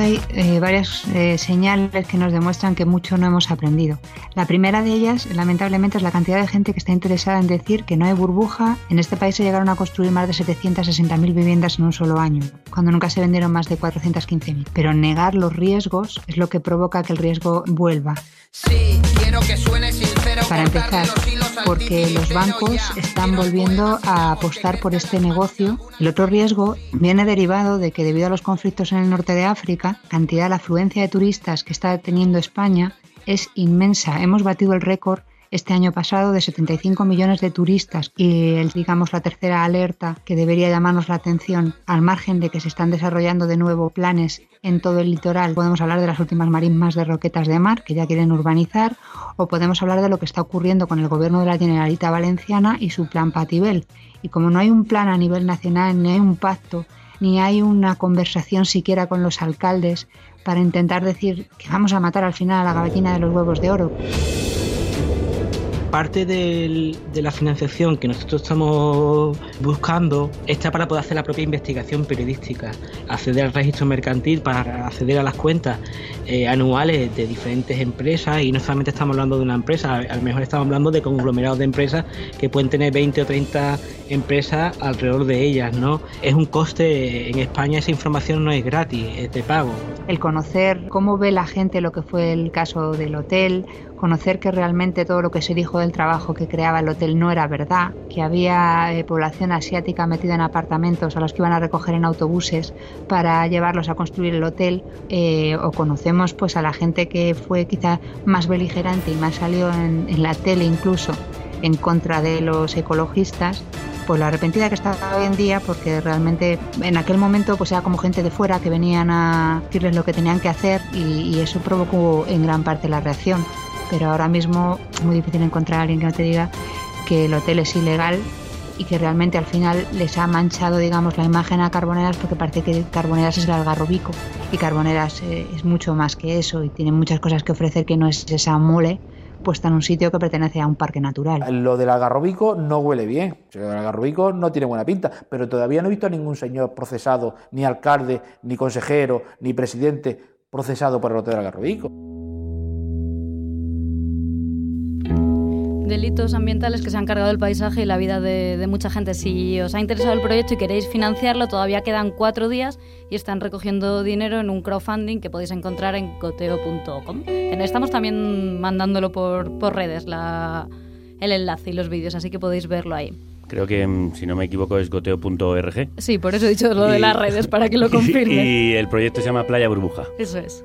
que hay eh, varias eh, señales que nos demuestran que mucho no hemos aprendido. La primera de ellas, lamentablemente, es la cantidad de gente que está interesada en decir que no hay burbuja. En este país se llegaron a construir más de 760.000 viviendas en un solo año, cuando nunca se vendieron más de 415.000. Pero negar los riesgos es lo que provoca que el riesgo vuelva. Sí, quiero que suene sincero. Para empezar, porque los bancos están volviendo a apostar por este negocio. El otro riesgo viene derivado de que debido a los conflictos en el norte de África, cantidad, la afluencia de turistas que está teniendo España es inmensa. Hemos batido el récord este año pasado de 75 millones de turistas y el, digamos la tercera alerta que debería llamarnos la atención al margen de que se están desarrollando de nuevo planes en todo el litoral podemos hablar de las últimas marismas de Roquetas de Mar que ya quieren urbanizar o podemos hablar de lo que está ocurriendo con el gobierno de la Generalitat Valenciana y su plan Patibel y como no hay un plan a nivel nacional ni hay un pacto ni hay una conversación siquiera con los alcaldes para intentar decir que vamos a matar al final a la gallina de los huevos de oro. Parte del- de la financiación que nosotros estamos buscando está para poder hacer la propia investigación periodística, acceder al registro mercantil para acceder a las cuentas eh, anuales de diferentes empresas y no solamente estamos hablando de una empresa, a lo mejor estamos hablando de conglomerados de empresas que pueden tener 20 o 30 empresas alrededor de ellas, ¿no? Es un coste, en España esa información no es gratis, es de pago. el conocer cómo ve la gente lo que fue el caso del hotel, conocer que realmente todo lo que se dijo del trabajo que creaba el hotel no era verdad, que había eh, población asiática metida en apartamentos a los que iban a recoger en autobuses para llevarlos a construir el hotel, eh, o conocemos pues a la gente que fue quizá más beligerante y más salió en, la tele incluso en contra de los ecologistas, pues lo arrepentida que está hoy en día porque realmente en aquel momento pues era como gente de fuera que venían a decirles lo que tenían que hacer y eso provocó en gran parte la reacción. Pero ahora mismo es muy difícil encontrar a alguien que no te diga que el hotel es ilegal y que realmente al final les ha manchado digamos la imagen a Carboneras porque parece que Carboneras es el algarrobico y Carboneras eh, es mucho más que eso y tiene muchas cosas que ofrecer que no es esa mole puesta en un sitio que pertenece a un parque natural. Lo del algarrobico no huele bien. O sea, el algarrobico no tiene buena pinta, pero todavía no he visto a ningún señor procesado, ni alcalde, ni consejero, ni presidente procesado por el Hotel Algarrobico. Delitos ambientales que se han cargado el paisaje y la vida de, de mucha gente. Si os ha interesado el proyecto y queréis financiarlo, todavía quedan cuatro días y están recogiendo dinero en un crowdfunding que podéis encontrar en coteo.com. Estamos también mandándolo por, por redes, la, el enlace y los vídeos, así que podéis verlo ahí. Creo que, mm, si no me equivoco, es goteo.org. Sí, por eso he dicho lo de las redes, para que lo confirmen. Y el proyecto se llama Playa Burbuja. Eso es.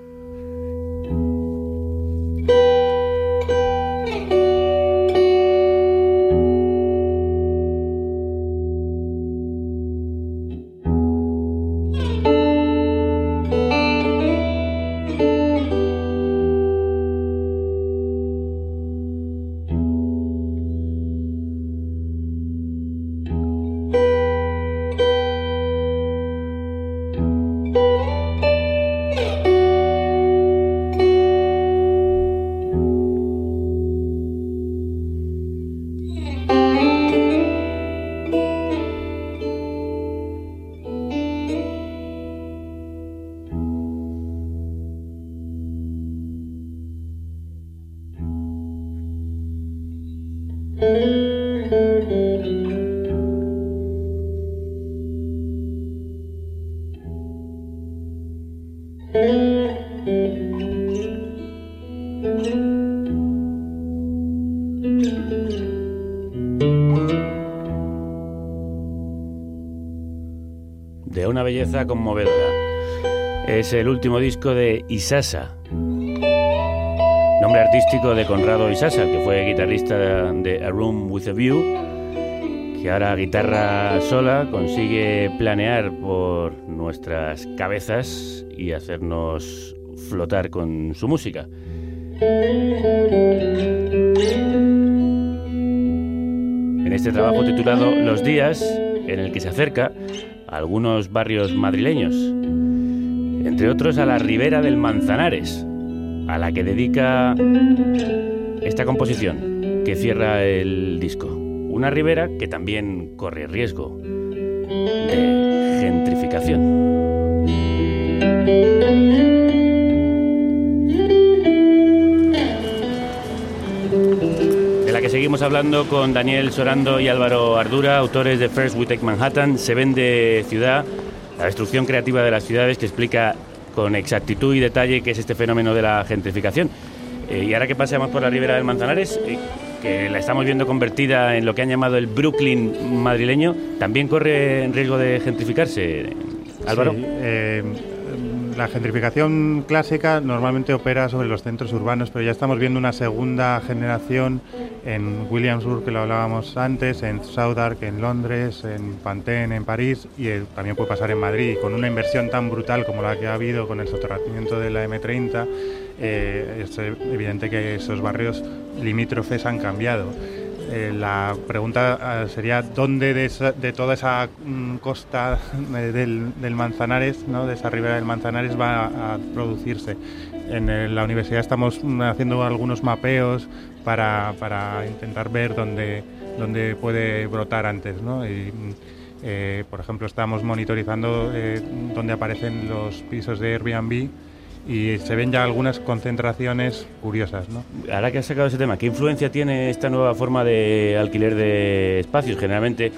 Belleza conmovedora. Es el último disco de Isasa. Nombre artístico de Conrado Isasa, que fue guitarrista de A Room with a View, que ahora guitarra sola consigue planear por nuestras cabezas y hacernos flotar con su música. En este trabajo titulado Los días, en el que se acerca algunos barrios madrileños, entre otros a la ribera del Manzanares, a la que dedica esta composición que cierra el disco. Una ribera que también corre riesgo hablando con Daniel Sorando y Álvaro Ardura, autores de First We Take Manhattan, Se vende ciudad, la destrucción creativa de las ciudades que explica con exactitud y detalle qué es este fenómeno de la gentrificación. Eh, y ahora que paseamos por la ribera del Manzanares, eh, que la estamos viendo convertida en lo que han llamado el Brooklyn madrileño, ¿también corre riesgo de gentrificarse, Álvaro? Sí, eh, la gentrificación clásica normalmente opera sobre los centros urbanos, pero ya estamos viendo una segunda generación en Williamsburg, que lo hablábamos antes, en Southwark, en Londres, en Pantene, en París, y eh, también puede pasar en Madrid. Con una inversión tan brutal como la que ha habido con el soterramiento de la M30, eh, es evidente que esos barrios limítrofes han cambiado. Eh, la pregunta eh, sería dónde de, toda esa mm, costa eh, del, Manzanares, ¿no? de esa ribera del Manzanares, va a, a producirse. En eh, la universidad estamos mm, haciendo algunos mapeos para, para intentar ver dónde, dónde puede brotar antes. ¿no? Y, eh, por ejemplo, estamos monitorizando eh, dónde aparecen los pisos de Airbnb y se ven ya algunas concentraciones curiosas. ¿no? Ahora que has sacado ese tema, ¿qué influencia tiene esta nueva forma de alquiler de espacios? Generalmente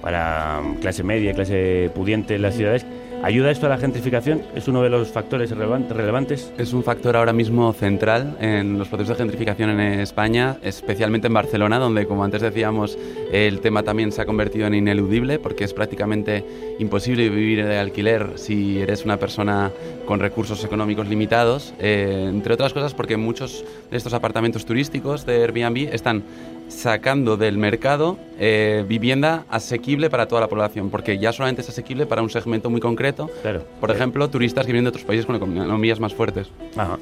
para clase media, clase pudiente en las ciudades. ¿Ayuda esto a la gentrificación? ¿Es uno de los factores relevan- relevantes? Es un factor ahora mismo central en los procesos de gentrificación en España, especialmente en Barcelona, donde, como antes decíamos, el tema también se ha convertido en ineludible porque es prácticamente imposible vivir de alquiler si eres una persona con recursos económicos limitados, eh, entre otras cosas porque muchos de estos apartamentos turísticos de Airbnb están sacando del mercado eh, vivienda asequible para toda la población, porque ya solamente es asequible para un segmento muy concreto, por ejemplo, turistas que vienen de otros países con economías más fuertes. Ajá.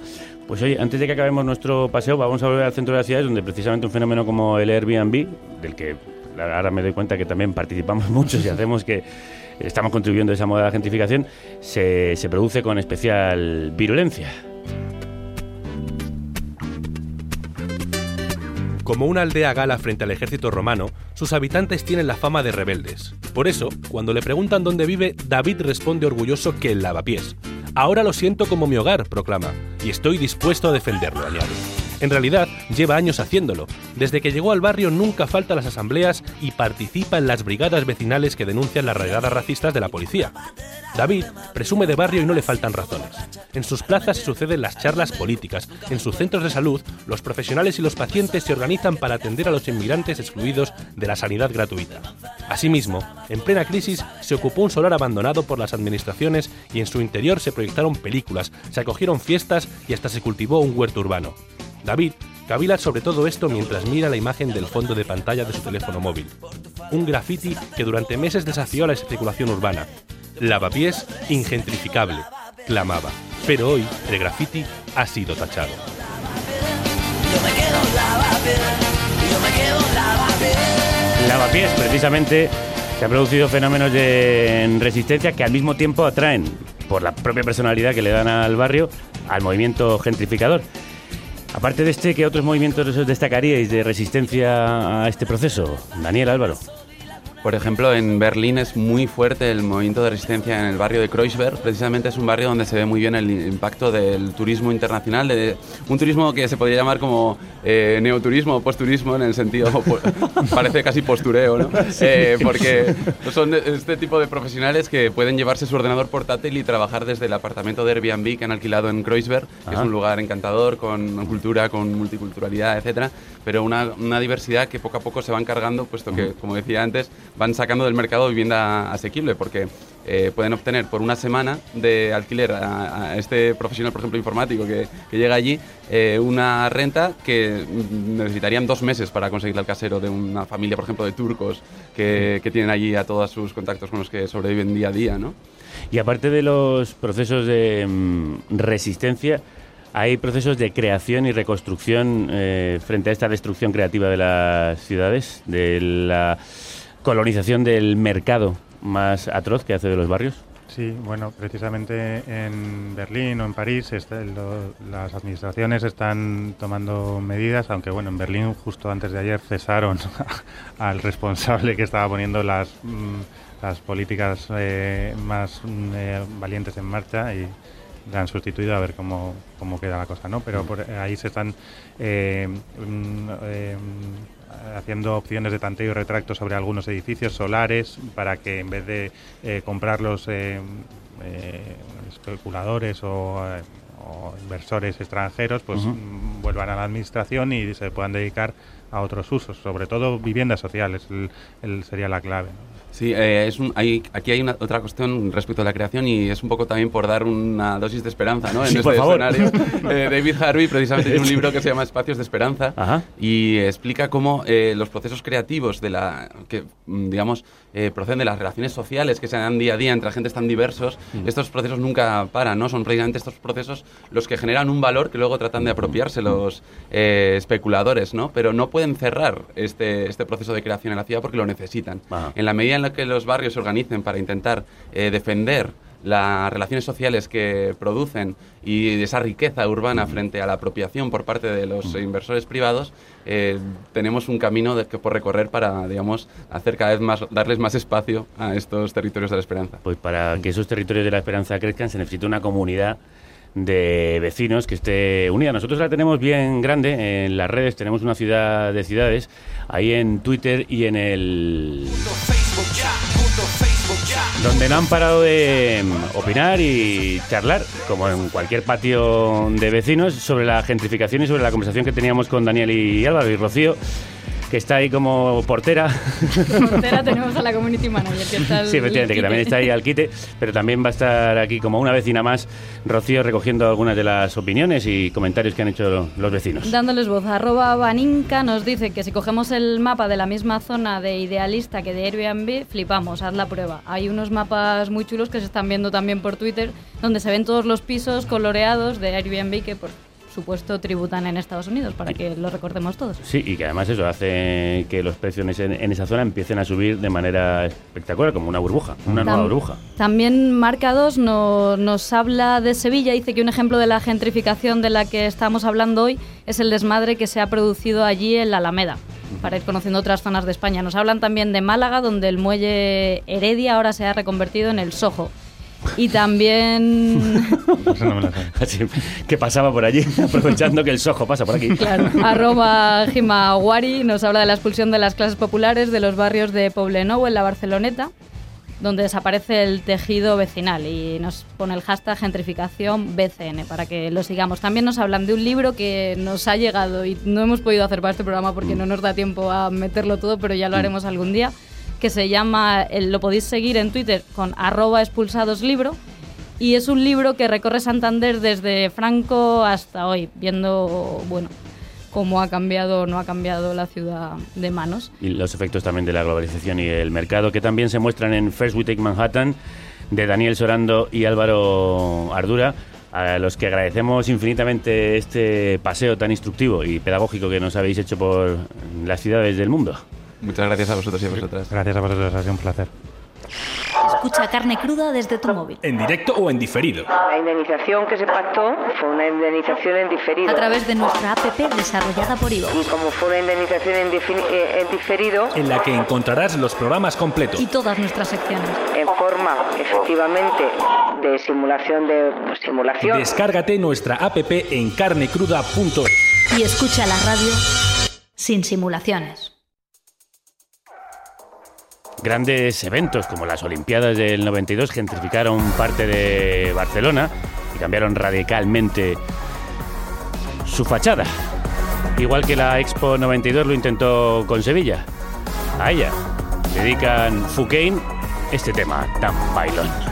Pues oye, antes de que acabemos nuestro paseo, vamos a volver al centro de la ciudad, donde precisamente un fenómeno como el Airbnb, del que ahora me doy cuenta que también participamos muchos y hacemos que estamos contribuyendo a esa moda de la gentrificación, se, se produce con especial virulencia. Como una aldea gala frente al ejército romano, sus habitantes tienen la fama de rebeldes. Por eso, cuando le preguntan dónde vive, David responde orgulloso que en Lavapiés. Ahora lo siento como mi hogar, proclama, y estoy dispuesto a defenderlo, añade. En realidad, lleva años haciéndolo. Desde que llegó al barrio nunca falta las asambleas y participa en las brigadas vecinales que denuncian las regadas racistas de la policía. David presume de barrio y no le faltan razones. En sus plazas se suceden las charlas políticas. En sus centros de salud, los profesionales y los pacientes se organizan para atender a los inmigrantes excluidos de la sanidad gratuita. Asimismo, en plena crisis se ocupó un solar abandonado por las administraciones y en su interior se proyectaron películas, se acogieron fiestas y hasta se cultivó un huerto urbano. David cavila sobre todo esto mientras mira la imagen del fondo de pantalla de su teléfono móvil. Un graffiti que durante meses desafió la especulación urbana. Lavapiés ingentrificable, clamaba. Pero hoy el graffiti ha sido tachado. Lavapiés, precisamente, se ha producido fenómenos de resistencia que al mismo tiempo atraen, por la propia personalidad que le dan al barrio, al movimiento gentrificador. Aparte de este, ¿qué otros movimientos os destacaríais de resistencia a este proceso? Daniel Álvaro. Por ejemplo, en Berlín es muy fuerte el movimiento de resistencia en el barrio de Kreuzberg. Precisamente es un barrio donde se ve muy bien el impacto del turismo internacional, de un turismo que se podría llamar como eh, neoturismo o posturismo, en el sentido, parece casi postureo, ¿no? Eh, porque son este tipo de profesionales que pueden llevarse su ordenador portátil y trabajar desde el apartamento de Airbnb que han alquilado en Kreuzberg, que es un lugar encantador, con cultura, con multiculturalidad, etcétera, pero una, una diversidad que poco a poco se van cargando, puesto que, como decía antes, van sacando del mercado vivienda asequible, porque eh, pueden obtener por una semana de alquiler a, a este profesional, por ejemplo, informático que, que llega allí, eh, una renta que necesitarían dos meses para conseguirle al casero de una familia, por ejemplo, de turcos que, que tienen allí a todos sus contactos con los que sobreviven día a día, ¿no? Y aparte de los procesos de mm, resistencia, hay procesos de creación y reconstrucción eh, frente a esta destrucción creativa de las ciudades, de la colonización del mercado más atroz que hace de los barrios. Sí, bueno, precisamente en Berlín o en París este, lo- las administraciones están tomando medidas, aunque bueno, en Berlín justo antes de ayer cesaron al responsable que estaba poniendo las, mm, las políticas eh, más mm, eh, valientes en marcha y le han sustituido a ver cómo, cómo queda la cosa, ¿no? Pero por ahí se están mm, eh, haciendo opciones de tanteo y retracto sobre algunos edificios solares para que en vez de eh, comprarlos eh, eh, especuladores o, eh, o inversores extranjeros, pues vuelvan a la administración y se puedan dedicar a otros usos, sobre todo viviendas sociales, el- el- sería la clave. ¿no? Sí, eh, es un, hay, aquí hay una, otra cuestión respecto a la creación y es un poco también por dar una dosis de esperanza ¿no? en Sí, este por favor. escenario. Eh, David Harvey precisamente tiene un libro que se llama Espacios de Esperanza y explica cómo eh, los procesos creativos de la que mm, digamos eh, proceden de las relaciones sociales que se dan día a día entre agentes tan diversos, Mm. estos procesos nunca paran, ¿no? Son precisamente estos procesos los que generan un valor que luego tratan de apropiarse los eh, especuladores, ¿no? Pero no pueden cerrar este, este proceso de creación en la ciudad porque lo necesitan. En la medida en la que los barrios se organicen para intentar eh, defender las relaciones sociales que producen y esa riqueza urbana frente a la apropiación por parte de los inversores privados, eh, tenemos un camino de, que por recorrer para, digamos, hacer cada vez más, darles más espacio a estos territorios de la esperanza. Pues para que esos territorios de la esperanza crezcan se necesita una comunidad de vecinos que esté unida. Nosotros la tenemos bien grande en las redes, tenemos una ciudad de ciudades, ahí en Twitter y en el... donde no han parado de mm, opinar y charlar, como en cualquier patio de vecinos, sobre la gentrificación y sobre la conversación que teníamos con Daniel y Álvaro y Rocío, que está ahí como portera. Portera tenemos a la community manager que está Sí, efectivamente, que también está ahí al quite, pero también va a estar aquí como una vecina más, Rocío, recogiendo algunas de las opiniones y comentarios que han hecho los vecinos. Dándoles voz, arroba Baninka nos dice que si cogemos el mapa de la misma zona de Idealista que de Airbnb, flipamos, haz la prueba. Hay unos mapas muy chulos que se están viendo también por Twitter, donde se ven todos los pisos coloreados de Airbnb que por supuesto tributan en Estados Unidos, para que lo recordemos todos. Sí, y que además eso hace que los precios en, esa zona empiecen a subir de manera espectacular, como una burbuja, una nueva burbuja. También Marca 2 no- nos habla de Sevilla, dice que un ejemplo de la gentrificación de la que estamos hablando hoy es el desmadre que se ha producido allí en la Alameda, para ir conociendo otras zonas de España. Nos hablan también de Málaga, donde el muelle Heredia ahora se ha reconvertido en el Soho. Y también no me. Así, que pasaba por allí, aprovechando que el sojo pasa por aquí. Claro, arroba Jimawari nos habla de la expulsión de las clases populares de los barrios de Poblenou en la Barceloneta, donde desaparece el tejido vecinal y nos pone el hashtag gentrificación BCN para que lo sigamos. También nos hablan de un libro que nos ha llegado y no hemos podido hacer para este programa porque no nos da tiempo a meterlo todo, pero ya lo haremos algún día, que se llama, lo podéis seguir en Twitter con arroba expulsados libro y es un libro que recorre Santander desde Franco hasta hoy, viendo, bueno, cómo ha cambiado o no ha cambiado la ciudad de manos. Y los efectos también de la globalización y el mercado, que también se muestran en First We Take Manhattan, de Daniel Sorando y Álvaro Ardura, a los que agradecemos infinitamente este paseo tan instructivo y pedagógico que nos habéis hecho por las ciudades del mundo. Muchas gracias a vosotros y a vosotras. Gracias a vosotros, ha sido un placer. Escucha carne cruda desde tu móvil. En directo o en diferido. La indemnización que se pactó fue una indemnización en diferido. A través de nuestra app desarrollada por Ivo. Y como fue una indemnización en, eh, en diferido, En la que encontrarás los programas completos. Y todas nuestras secciones. en forma efectivamente de simulación de pues, simulación. Descárgate nuestra app en carnecruda.es. Y escucha la radio sin simulaciones. Grandes eventos como las Olimpiadas del 92 gentrificaron parte de Barcelona y cambiaron radicalmente su fachada. Igual que la Expo 92 lo intentó con Sevilla. A ella dedican Fucain este tema tan bailón.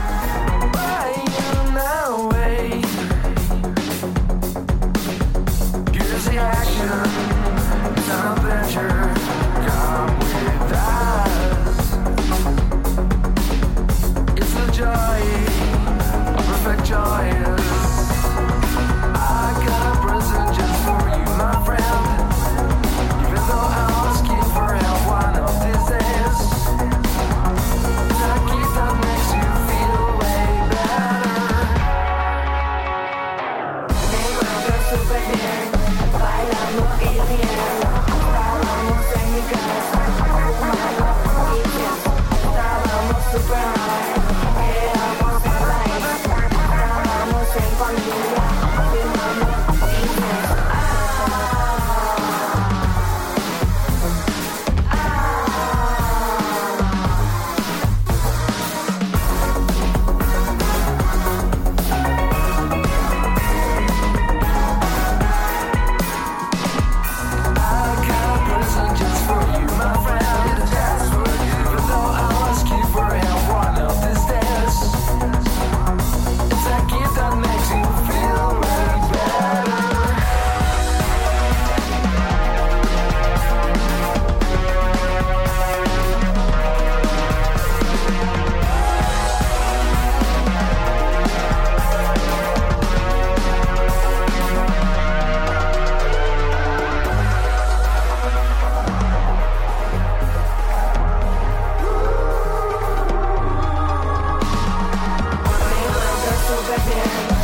Yeah.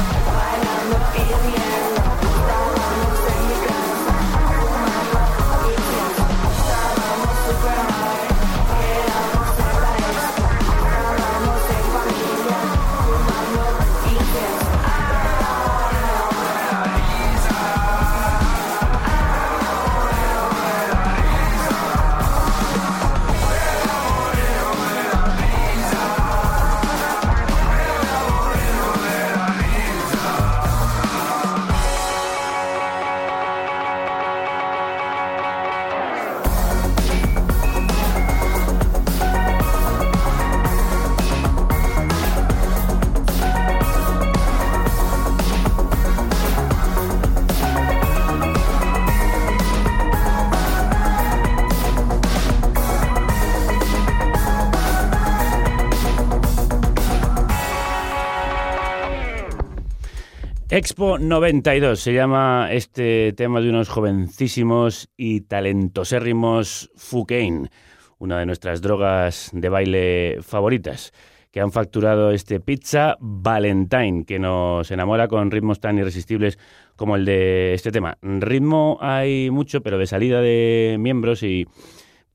Expo 92 se llama este tema de unos jovencísimos y talentosérrimos Fucain, una de nuestras drogas de baile favoritas, que han facturado este Pizza Valentine, que nos enamora con ritmos tan irresistibles como el de este tema. Ritmo hay mucho, pero de salida de miembros y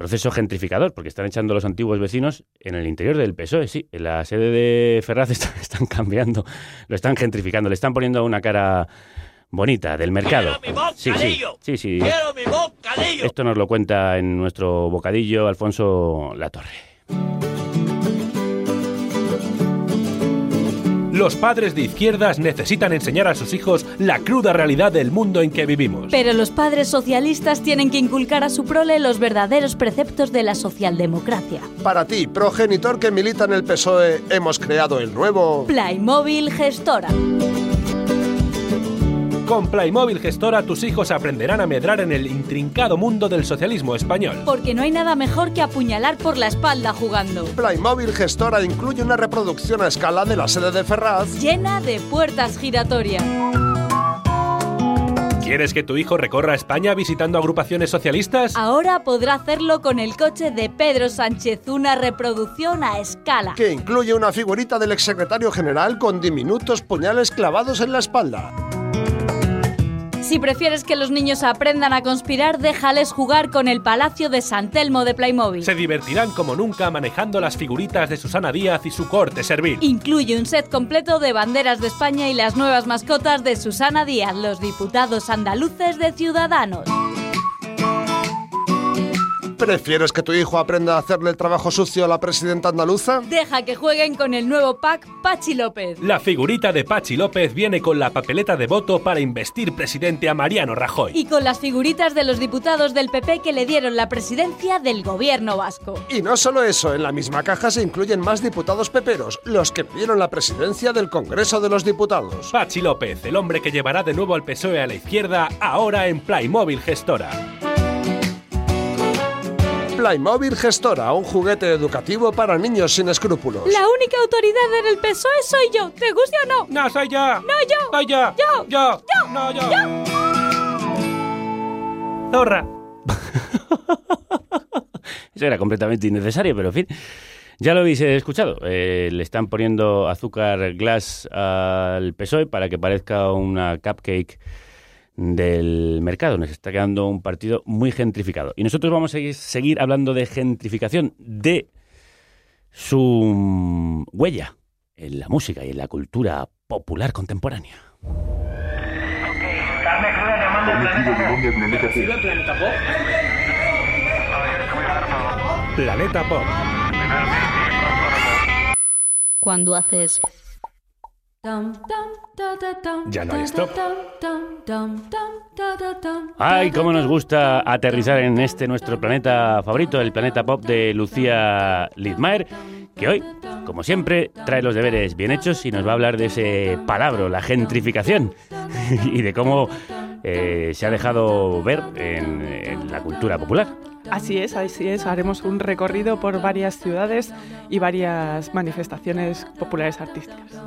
proceso gentrificador, porque están echando los antiguos vecinos en el interior del PSOE, sí. En la sede de Ferraz está- están cambiando, lo están gentrificando, le están poniendo una cara bonita del mercado. Sí, sí, sí, sí. ¡Quiero mi bocadillo! Esto nos lo cuenta en nuestro bocadillo Alfonso Latorre. Los padres de izquierdas necesitan enseñar a sus hijos la cruda realidad del mundo en que vivimos. Pero los padres socialistas tienen que inculcar a su prole los verdaderos preceptos de la socialdemocracia. Para ti, progenitor que milita en el PSOE, hemos creado el nuevo... Playmobil Gestora. Con Playmobil Gestora tus hijos aprenderán a medrar en el intrincado mundo del socialismo español. Porque no hay nada mejor que apuñalar por la espalda jugando. Playmobil Gestora incluye una reproducción a escala de la sede de Ferraz. Llena de puertas giratorias. ¿Quieres que tu hijo recorra España visitando agrupaciones socialistas? Ahora podrá hacerlo con el coche de Pedro Sánchez, una reproducción a escala. Que incluye una figurita del exsecretario general con diminutos puñales clavados en la espalda. Si prefieres que los niños aprendan a conspirar, déjales jugar con el Palacio de San Telmo de Playmobil. Se divertirán como nunca manejando las figuritas de Susana Díaz y su corte servil. Incluye un set completo de banderas de España y las nuevas mascotas de Susana Díaz, los diputados andaluces de Ciudadanos. ¿Prefieres que tu hijo aprenda a hacerle el trabajo sucio a la presidenta andaluza? Deja que jueguen con el nuevo pack Pachi López. La figurita de Pachi López viene con la papeleta de voto para investir presidente a Mariano Rajoy. Y con las figuritas de los diputados del PP que le dieron la presidencia del gobierno vasco. Y no solo eso, en la misma caja se incluyen más diputados peperos, los que pidieron la presidencia del Congreso de los Diputados. Pachi López, el hombre que llevará de nuevo al PSOE a la izquierda, ahora en Playmobil Gestora. Playmobil Gestora, un juguete educativo para niños sin escrúpulos. La única autoridad en el PSOE soy yo, ¿te guste o no? No, soy yo. No, yo. Soy yo. Yo. Yo. Yo. No, yo. Yo. Zorra. Eso era completamente innecesario, pero en fin. Ya lo habéis eh, escuchado. eh, le están poniendo azúcar glass al PSOE para que parezca una cupcake del mercado. Nos está quedando un partido muy gentrificado. Y nosotros vamos a seguir- seguir hablando de gentrificación, de su huella en la música y en la cultura popular contemporánea. Planeta Pop. Cuando haces... Ya no hay stop. Ay, cómo nos gusta aterrizar en este nuestro planeta favorito, el planeta pop de Lucía Lidmaer, que hoy, como siempre, trae los deberes bien hechos y nos va a hablar de ese palabra, la gentrificación, y de cómo eh, se ha dejado ver en, en la cultura popular. Así es, así es. Haremos un recorrido por varias ciudades y varias manifestaciones populares artísticas.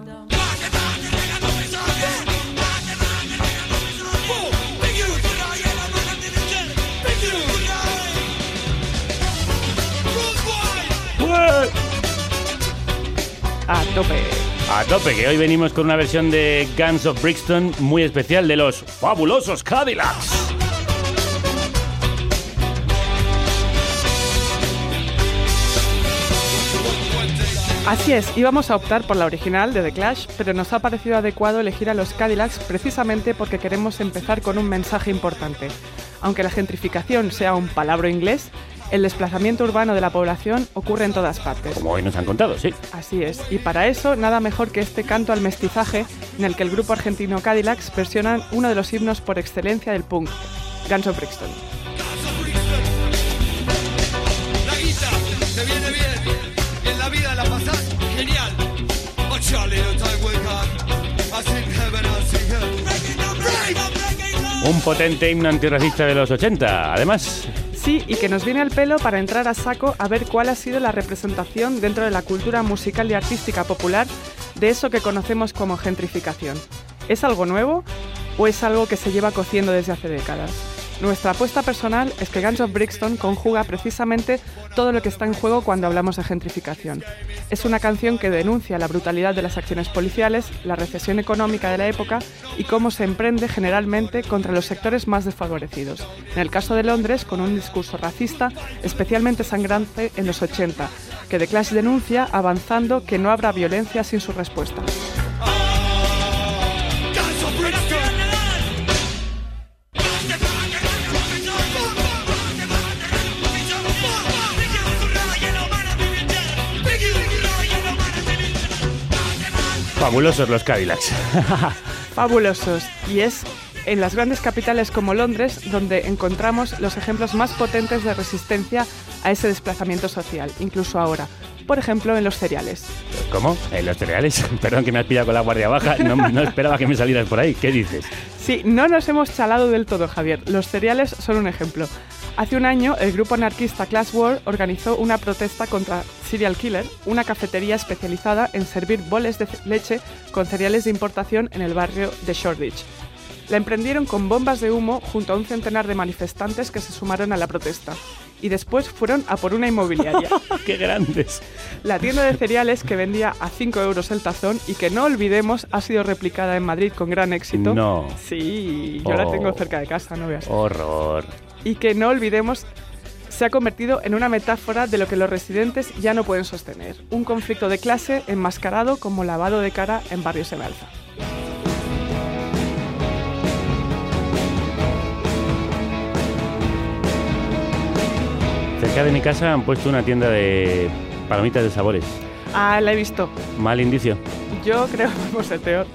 A tope. A tope, que hoy venimos con una versión de Guns of Brixton muy especial de los fabulosos Cadillacs. Así es, íbamos a optar por la original de The Clash, pero nos ha parecido adecuado elegir a los Cadillacs precisamente porque queremos empezar con un mensaje importante. Aunque la gentrificación sea un palabra inglés, el desplazamiento urbano de la población ocurre en todas partes. Como hoy nos han contado, sí. Así es, y para eso nada mejor que este canto al mestizaje en el que el grupo argentino Cadillacs versionan uno de los himnos por excelencia del punk, Guns of Brixton. La guita te viene bien, en la vida la genial. Un potente himno antirracista de los 80, además. Sí, y que nos viene al pelo para entrar a saco a ver cuál ha sido la representación dentro de la cultura musical y artística popular de eso que conocemos como gentrificación. ¿Es algo nuevo o es algo que se lleva cociendo desde hace décadas? Nuestra apuesta personal es que Guns of Brixton conjuga precisamente todo lo que está en juego cuando hablamos de gentrificación. Es una canción que denuncia la brutalidad de las acciones policiales, la recesión económica de la época y cómo se emprende generalmente contra los sectores más desfavorecidos. En el caso de Londres, con un discurso racista especialmente sangrante en los 80, que The Clash denuncia avanzando que no habrá violencia sin su respuesta. Fabulosos los Cadillacs. Fabulosos. Y es en las grandes capitales como Londres donde encontramos los ejemplos más potentes de resistencia a ese desplazamiento social, incluso ahora. Por ejemplo, en los cereales. ¿Cómo? ¿En los cereales? Perdón que me has pillado con la guardia baja. No, no esperaba que me salieras por ahí. ¿Qué dices? Sí, no nos hemos chalado del todo, Javier. Los cereales son un ejemplo. Hace un año, el grupo anarquista Class War organizó una protesta contra Serial Killer, una cafetería especializada en servir boles de leche con cereales de importación en el barrio de Shoreditch. La emprendieron con bombas de humo junto a un centenar de manifestantes que se sumaron a la protesta. Y después fueron a por una inmobiliaria. ¡Qué grandes! La tienda de cereales que vendía a 5 euros el tazón y que no olvidemos ha sido replicada en Madrid con gran éxito. No. Sí, yo la Oh. tengo cerca de casa, no veas. Horror. Y que no olvidemos se ha convertido en una metáfora de lo que los residentes ya no pueden sostener. Un conflicto de clase enmascarado como lavado de cara en barrios en alza. Cerca de mi casa han puesto una tienda de palomitas de sabores. Ah, la he visto. Mal indicio. Yo creo que vamos el peor.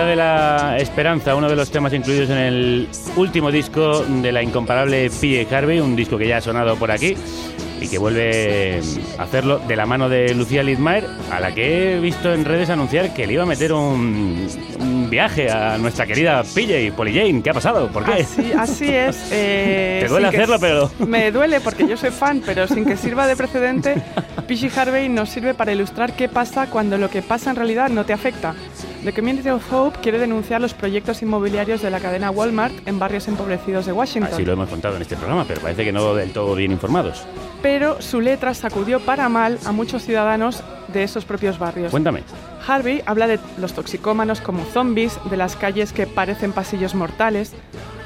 De la esperanza, uno de los temas incluidos en el último disco de la incomparable P.A. Harvey, un disco que ya ha sonado por aquí y que vuelve a hacerlo de la mano de Lucía Lidmaer, a la que he visto en redes anunciar que le iba a meter un, un viaje a nuestra querida PJ, Polly Jane. ¿Qué ha pasado? ¿Por qué? Así, así es. eh, Te duele hacerlo, pero- Me duele porque yo soy fan, pero sin que sirva de precedente, P.G. Harvey nos sirve para ilustrar qué pasa cuando lo que pasa en realidad no te afecta. The Community of Hope quiere denunciar los proyectos inmobiliarios de la cadena Walmart en barrios empobrecidos de Washington. Así lo hemos contado en este programa, pero parece que no del todo bien informados. Pero su letra sacudió para mal a muchos ciudadanos de esos propios barrios. Cuéntame. Harvey habla de los toxicómanos como zombies, de las calles que parecen pasillos mortales,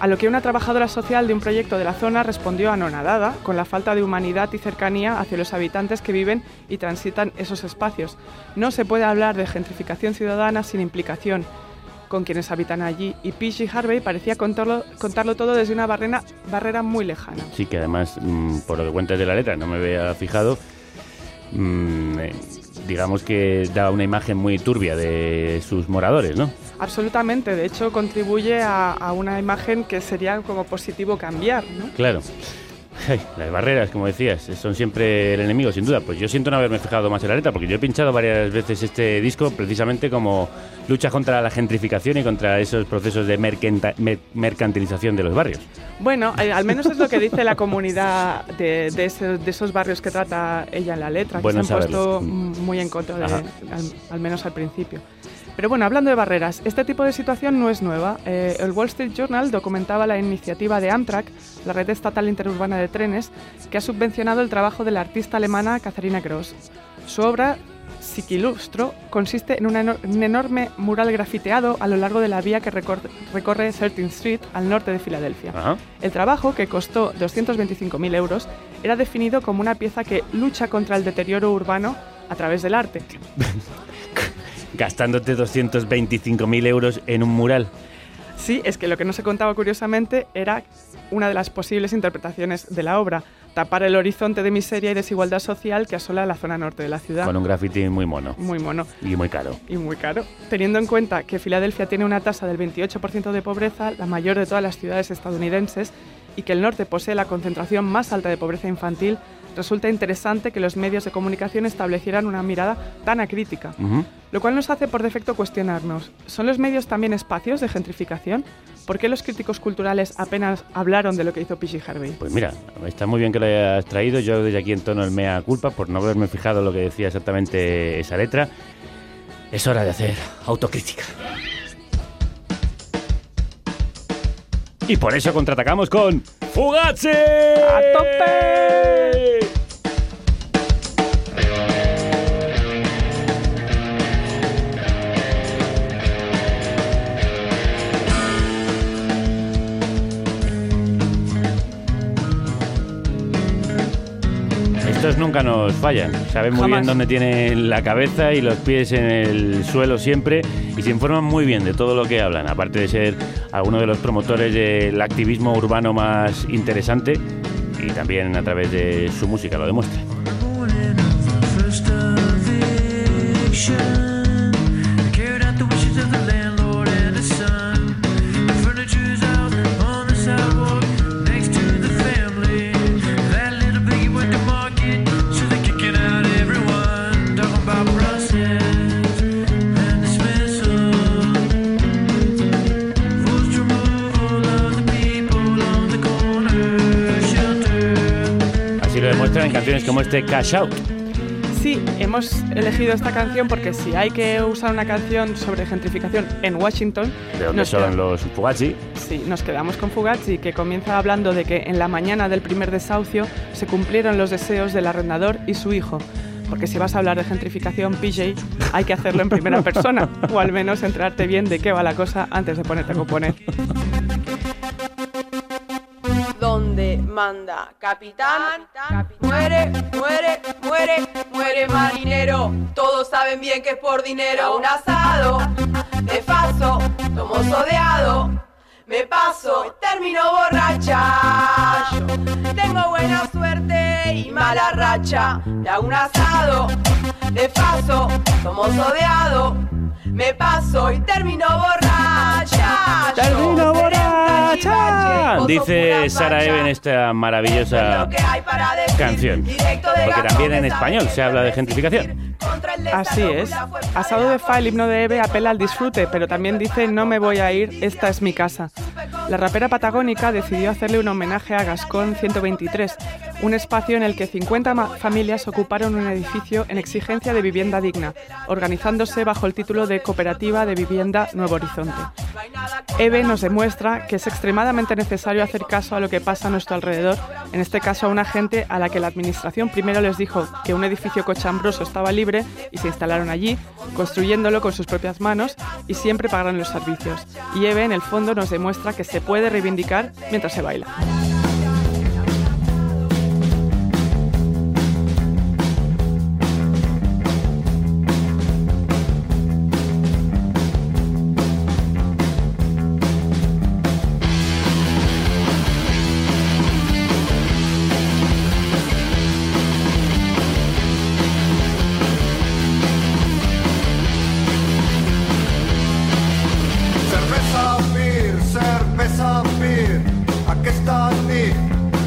a lo que una trabajadora social de un proyecto de la zona respondió anonadada con la falta de humanidad y cercanía hacia los habitantes que viven y transitan esos espacios. No se puede hablar de gentrificación ciudadana sin implicación con quienes habitan allí y P.G. Harvey parecía contarlo, contarlo todo desde una barrera, barrera muy lejana. Sí, que además, mm, por lo que cuentas de la letra, no me había fijado. mm, eh, digamos que da una imagen muy turbia de sus moradores, ¿no? Absolutamente, de hecho contribuye a, a una imagen que sería como positivo cambiar, ¿no? Claro. Las barreras, como decías, son siempre el enemigo, sin duda. Pues yo siento no haberme fijado más en la letra, porque yo he pinchado varias veces este disco precisamente como lucha contra la gentrificación y contra esos procesos de mer- mercantilización de los barrios. Bueno, eh, al menos es lo que dice la comunidad de, de ese- de esos barrios que trata ella en la letra, que se han saberlo. puesto mm, muy en contra, de, al menos al principio. Pero bueno, hablando de barreras, este tipo de situación no es nueva. Eh, el Wall Street Journal documentaba la iniciativa de Amtrak, la red estatal interurbana de trenes, que ha subvencionado el trabajo de la artista alemana Katharina Gross. Su obra, Psiquilustro, consiste en eno- un enorme mural grafiteado a lo largo de la vía que recor- recorre 13th Street al norte de Filadelfia. Ajá. El trabajo, que costó 225.000 euros, era definido como una pieza que lucha contra el deterioro urbano a través del arte. Gastándote 225.000 euros en un mural. Sí, es que lo que no se contaba curiosamente era una de las posibles interpretaciones de la obra, tapar el horizonte de miseria y desigualdad social que asola la zona norte de la ciudad. Con un graffiti muy mono. Muy mono. Y muy caro. Y muy caro. Teniendo en cuenta que Filadelfia tiene una tasa del 28% de pobreza, la mayor de todas las ciudades estadounidenses, y que el norte posee la concentración más alta de pobreza infantil, resulta interesante que los medios de comunicación establecieran una mirada tan acrítica. Ujú. Lo cual nos hace por defecto cuestionarnos, ¿son los medios también espacios de gentrificación? ¿Por qué los críticos culturales apenas hablaron de lo que hizo P.G. Harvey? Pues mira, está muy bien que lo hayas traído. Yo desde aquí entono el mea culpa por no haberme fijado lo que decía exactamente esa letra. Es hora de hacer autocrítica. Y por eso contraatacamos con Fugazi. ¡A tope! Estos nunca nos fallan. Saben muy bien Jamás. dónde tienen la cabeza y los pies en el suelo siempre y se informan muy bien de todo lo que hablan. Aparte de ser algunos de los promotores del activismo urbano más interesante y también a través de su música lo demuestra. Como este Cash Out. Sí, hemos elegido esta canción porque si hay que usar una canción sobre gentrificación en Washington, De donde nos son queda- los Fugazi. Sí, nos quedamos con Fugazi, que comienza hablando de que en la mañana del primer desahucio se cumplieron los deseos del arrendador y su hijo. Porque si vas a hablar de gentrificación, PJ, hay que hacerlo en primera persona, o al menos enterarte bien de qué va la cosa antes de ponerte a componer. Manda capitán, muere, muere, muere, muere marinero. Todos saben bien que es por dinero. Un asado, de paso, tomo sodeado. Me paso, termino borracha. Tengo buena suerte y mala racha. Le hago un asado, de paso, tomo sodeado. Me paso y termino borracha. ¡Termino borracha! Dice Sara. Eve en esta maravillosa canción. Porque también en español se habla de gentrificación. Así es. Asado de Fa, el himno de Eve, apela al disfrute, pero también dice no me voy a ir, esta es mi casa. La rapera patagónica decidió hacerle un homenaje a Gascón 123, un espacio en el que 50 ma- familias ocuparon un edificio en exigencia de vivienda digna, organizándose bajo el título de Cooperativa de Vivienda Nuevo Horizonte. Eve nos demuestra que es extremadamente necesario hacer caso a lo que pasa a nuestro alrededor, en este caso a una gente a la que la administración primero les dijo que un edificio cochambroso estaba libre y se instalaron allí, construyéndolo con sus propias manos y siempre pagaron los servicios. Y Eve en el fondo nos demuestra que se puede reivindicar mientras se baila.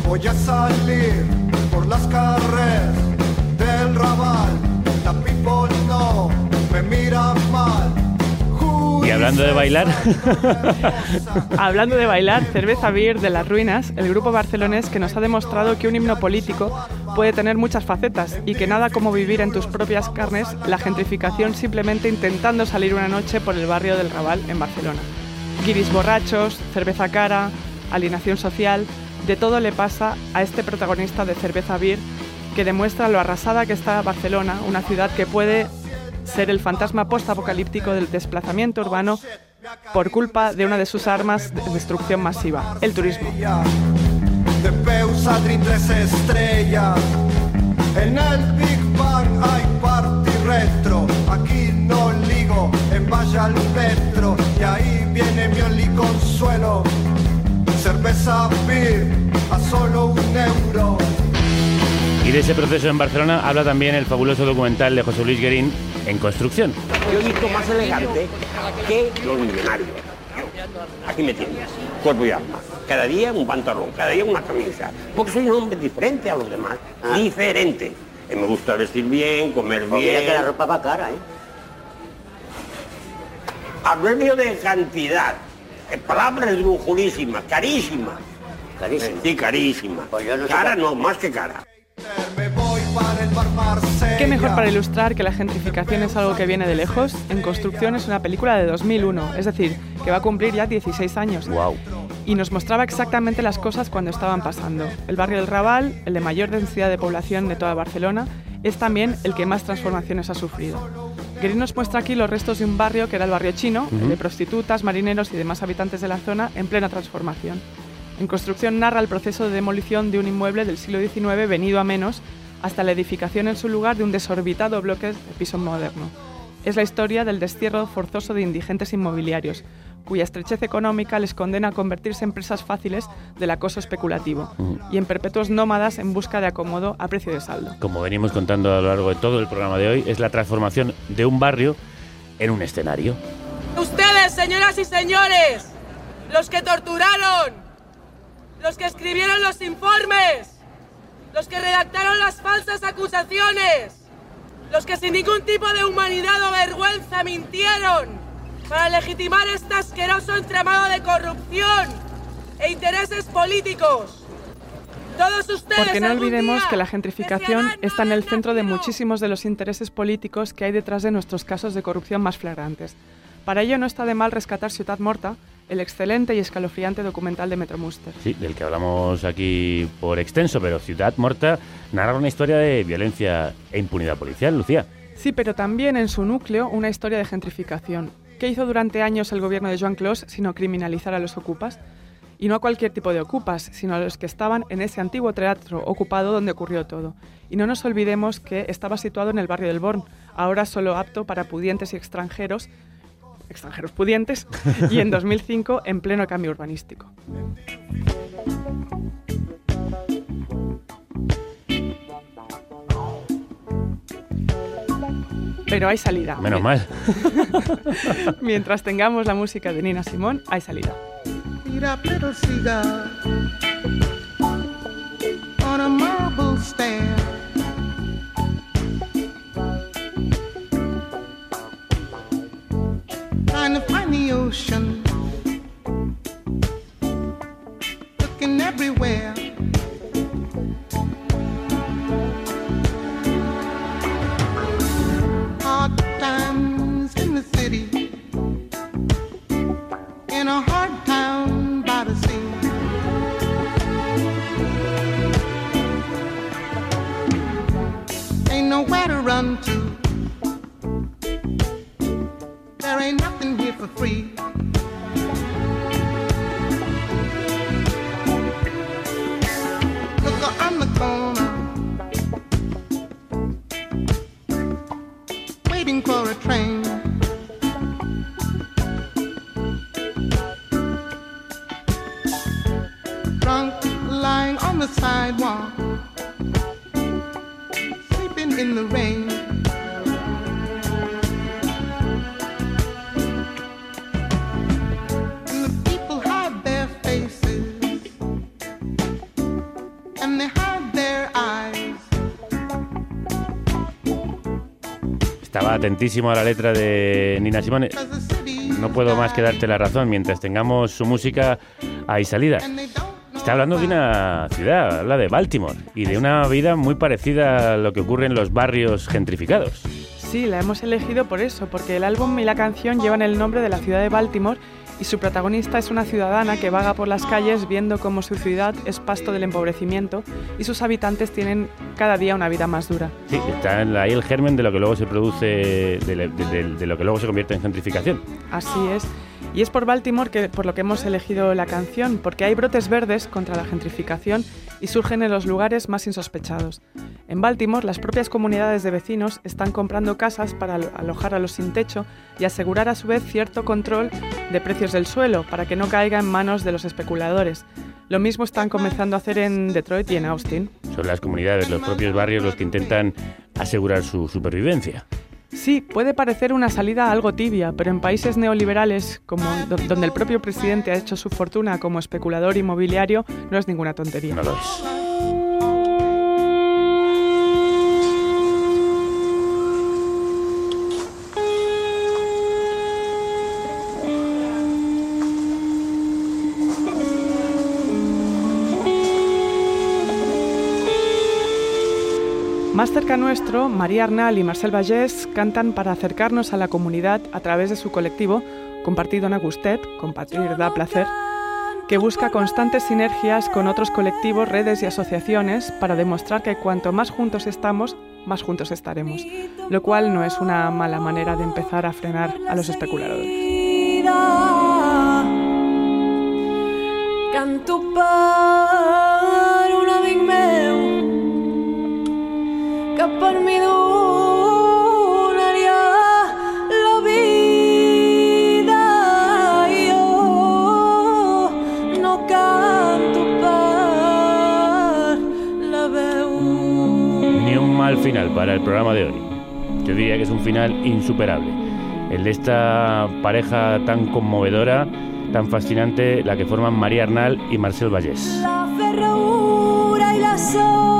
Voy a salir por las carreras del Raval. La people no me mira mal. Y hablando de bailar, Hablando de bailar, Cerveza Beer de las Ruinas, el grupo barcelonés que nos ha demostrado que un himno político puede tener muchas facetas y que nada como vivir en tus propias carnes la gentrificación simplemente intentando salir una noche por el barrio del Raval en Barcelona. Guiris borrachos, cerveza cara, alienación social, de todo le pasa a este protagonista de Cerveza Beer que demuestra lo arrasada que está Barcelona, una ciudad que puede ser el fantasma post-apocalíptico del desplazamiento urbano por culpa de una de sus armas de destrucción masiva, el turismo. En el Big Bang hay party retro. Aquí no ligo, en vaya al metro. Y ahí viene mi only con Sapir a solo un euro. Y de ese proceso en Barcelona habla también el fabuloso documental de José Luis Guerín, En Construcción. Yo he visto más elegante que los millonarios. Aquí me tienes, cuerpo y alma. Cada día un pantalón, cada día una camisa. Porque soy un hombre diferente a los demás. Diferente. Y me gusta vestir bien, comer bien. mira que la ropa va cara, ¿eh? De cantidad. En palabras esdrújulísimas, carísimas. Carísima. Sí, carísima. Pues no cara no, más que cara. ¿Qué mejor para ilustrar que la gentrificación es algo que viene de lejos? En Construcción es una película de 2001, es decir, que va a cumplir ya 16 años. Wow. Y nos mostraba exactamente las cosas cuando estaban pasando. El barrio del Raval, el de mayor densidad de población de toda Barcelona, es también el que más transformaciones ha sufrido. Guerin nos muestra aquí los restos de un barrio que era el barrio chino, el Ujú. de prostitutas, marineros y demás habitantes de la zona en plena transformación. En construcción narra el proceso de demolición de un inmueble del siglo XIX venido a menos hasta la edificación en su lugar de un desorbitado bloque de piso moderno. Es la historia del destierro forzoso de indigentes inmobiliarios, cuya estrechez económica les condena a convertirse en presas fáciles del acoso especulativo y en perpetuos nómadas en busca de acomodo a precio de saldo. Como venimos contando a lo largo de todo el programa de hoy, es la transformación de un barrio en un escenario. Ustedes, señoras y señores, los que torturaron, los que escribieron los informes, los que redactaron las falsas acusaciones, los que sin ningún tipo de humanidad o vergüenza mintieron para legitimar este asqueroso entramado de corrupción e intereses políticos. Todos ustedes Porque no olvidemos que la gentrificación está en el centro de muchísimos de los intereses políticos que hay detrás de nuestros casos de corrupción más flagrantes. Para ello no está de mal rescatar Ciudad Morta, el excelente y escalofriante documental de Metro Muster. Sí, del que hablamos aquí por extenso, pero Ciudad Morta narra una historia de violencia e impunidad policial, Lucía. Sí, pero también en su núcleo una historia de gentrificación. ¿Qué hizo durante años el gobierno de Joan Clos sino criminalizar a los ocupas? Y no a cualquier tipo de ocupas, sino a los que estaban en ese antiguo teatro ocupado donde ocurrió todo. Y no nos olvidemos que estaba situado en el barrio del Born, ahora solo apto para pudientes y extranjeros, extranjeros pudientes, y en 2005 en pleno cambio urbanístico. Pero hay salida. Menos mal. Mientras tengamos la música de Nina Simón, hay salida. Eat up city, in a hard town by the sea. Ain't nowhere to run to. There ain't nothing here for free. The sidewalk, sleeping in the rain. And the people hide their faces, and they hide their eyes. Estaba atentísimo a la letra de Nina Simone. No puedo más que darte la razón. Mientras tengamos su música, hay salida. Está hablando de una ciudad, habla de Baltimore y de una vida muy parecida a lo que ocurre en los barrios gentrificados. Sí, la hemos elegido por eso, porque el álbum y la canción llevan el nombre de la ciudad de Baltimore y su protagonista es una ciudadana que vaga por las calles viendo cómo su ciudad es pasto del empobrecimiento y sus habitantes tienen cada día una vida más dura. Sí, está ahí el germen de lo que luego se produce, de, de- de- de lo que luego se convierte en gentrificación. Así es. Y es por Baltimore que, por lo que hemos elegido la canción, porque hay brotes verdes contra la gentrificación y surgen en los lugares más insospechados. En Baltimore, las propias comunidades de vecinos están comprando casas para alo- alojar a los sin techo y asegurar a su vez cierto control de precios del suelo para que no caiga en manos de los especuladores. Lo mismo están comenzando a hacer en Detroit y en Austin. Son las comunidades, los propios barrios los que intentan asegurar su supervivencia. Sí, puede parecer una salida algo tibia, pero en países neoliberales, como do- donde el propio presidente ha hecho su fortuna como especulador inmobiliario, no es ninguna tontería. No lo es. Más cerca nuestro, María Arnal y Marcel Vallès cantan para acercarnos a la comunidad a través de su colectivo Compartido en Agustet, Compartir da placer, que busca constantes sinergias con otros colectivos, redes y asociaciones para demostrar que cuanto más juntos estamos, más juntos estaremos, lo cual no es una mala manera de empezar a frenar a los especuladores. Final para el programa de hoy. Yo diría que es un final insuperable. El de esta pareja tan conmovedora, tan fascinante, la que forman María Arnal y Marcel Vallès. La ferradura i la sot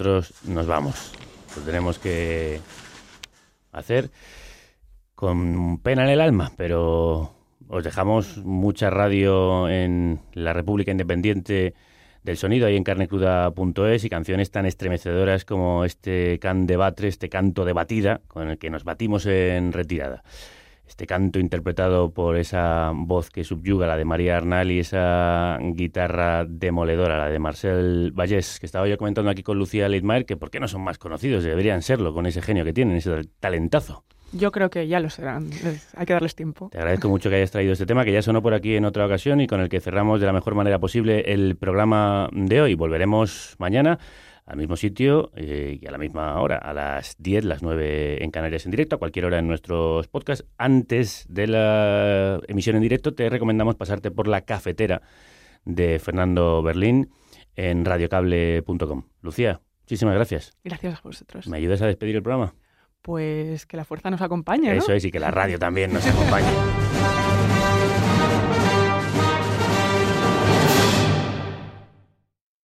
Nosotros nos vamos. Lo tenemos que hacer con pena en el alma, pero os dejamos mucha radio en la República Independiente del Sonido, ahí en carnecruda.es, y canciones tan estremecedoras como este can de batre, este canto de batida, con el que nos batimos en retirada. Este canto interpretado por esa voz que subyuga, la de María Arnal, y esa guitarra demoledora, la de Marcel Vallés, que estaba yo comentando aquí con Lucía Leitmaer, que por qué no son más conocidos, deberían serlo, con ese genio que tienen, ese talentazo. Yo creo que ya lo serán. Hay que darles tiempo. Te agradezco mucho que hayas traído este tema, que ya sonó por aquí en otra ocasión y con el que cerramos de la mejor manera posible el programa de hoy. Volveremos mañana al mismo sitio eh, y a la misma hora, a las 10, las 9 en Canarias en directo, a cualquier hora en nuestros podcasts. Antes de la emisión en directo, te recomendamos pasarte por la cafetera de Fernando Berlín en radiocable.com. Lucía, muchísimas gracias. Gracias a vosotros. ¿Me ayudas a despedir el programa? Pues que la fuerza nos acompañe, ¿no? Eso es, y que la radio también nos acompañe.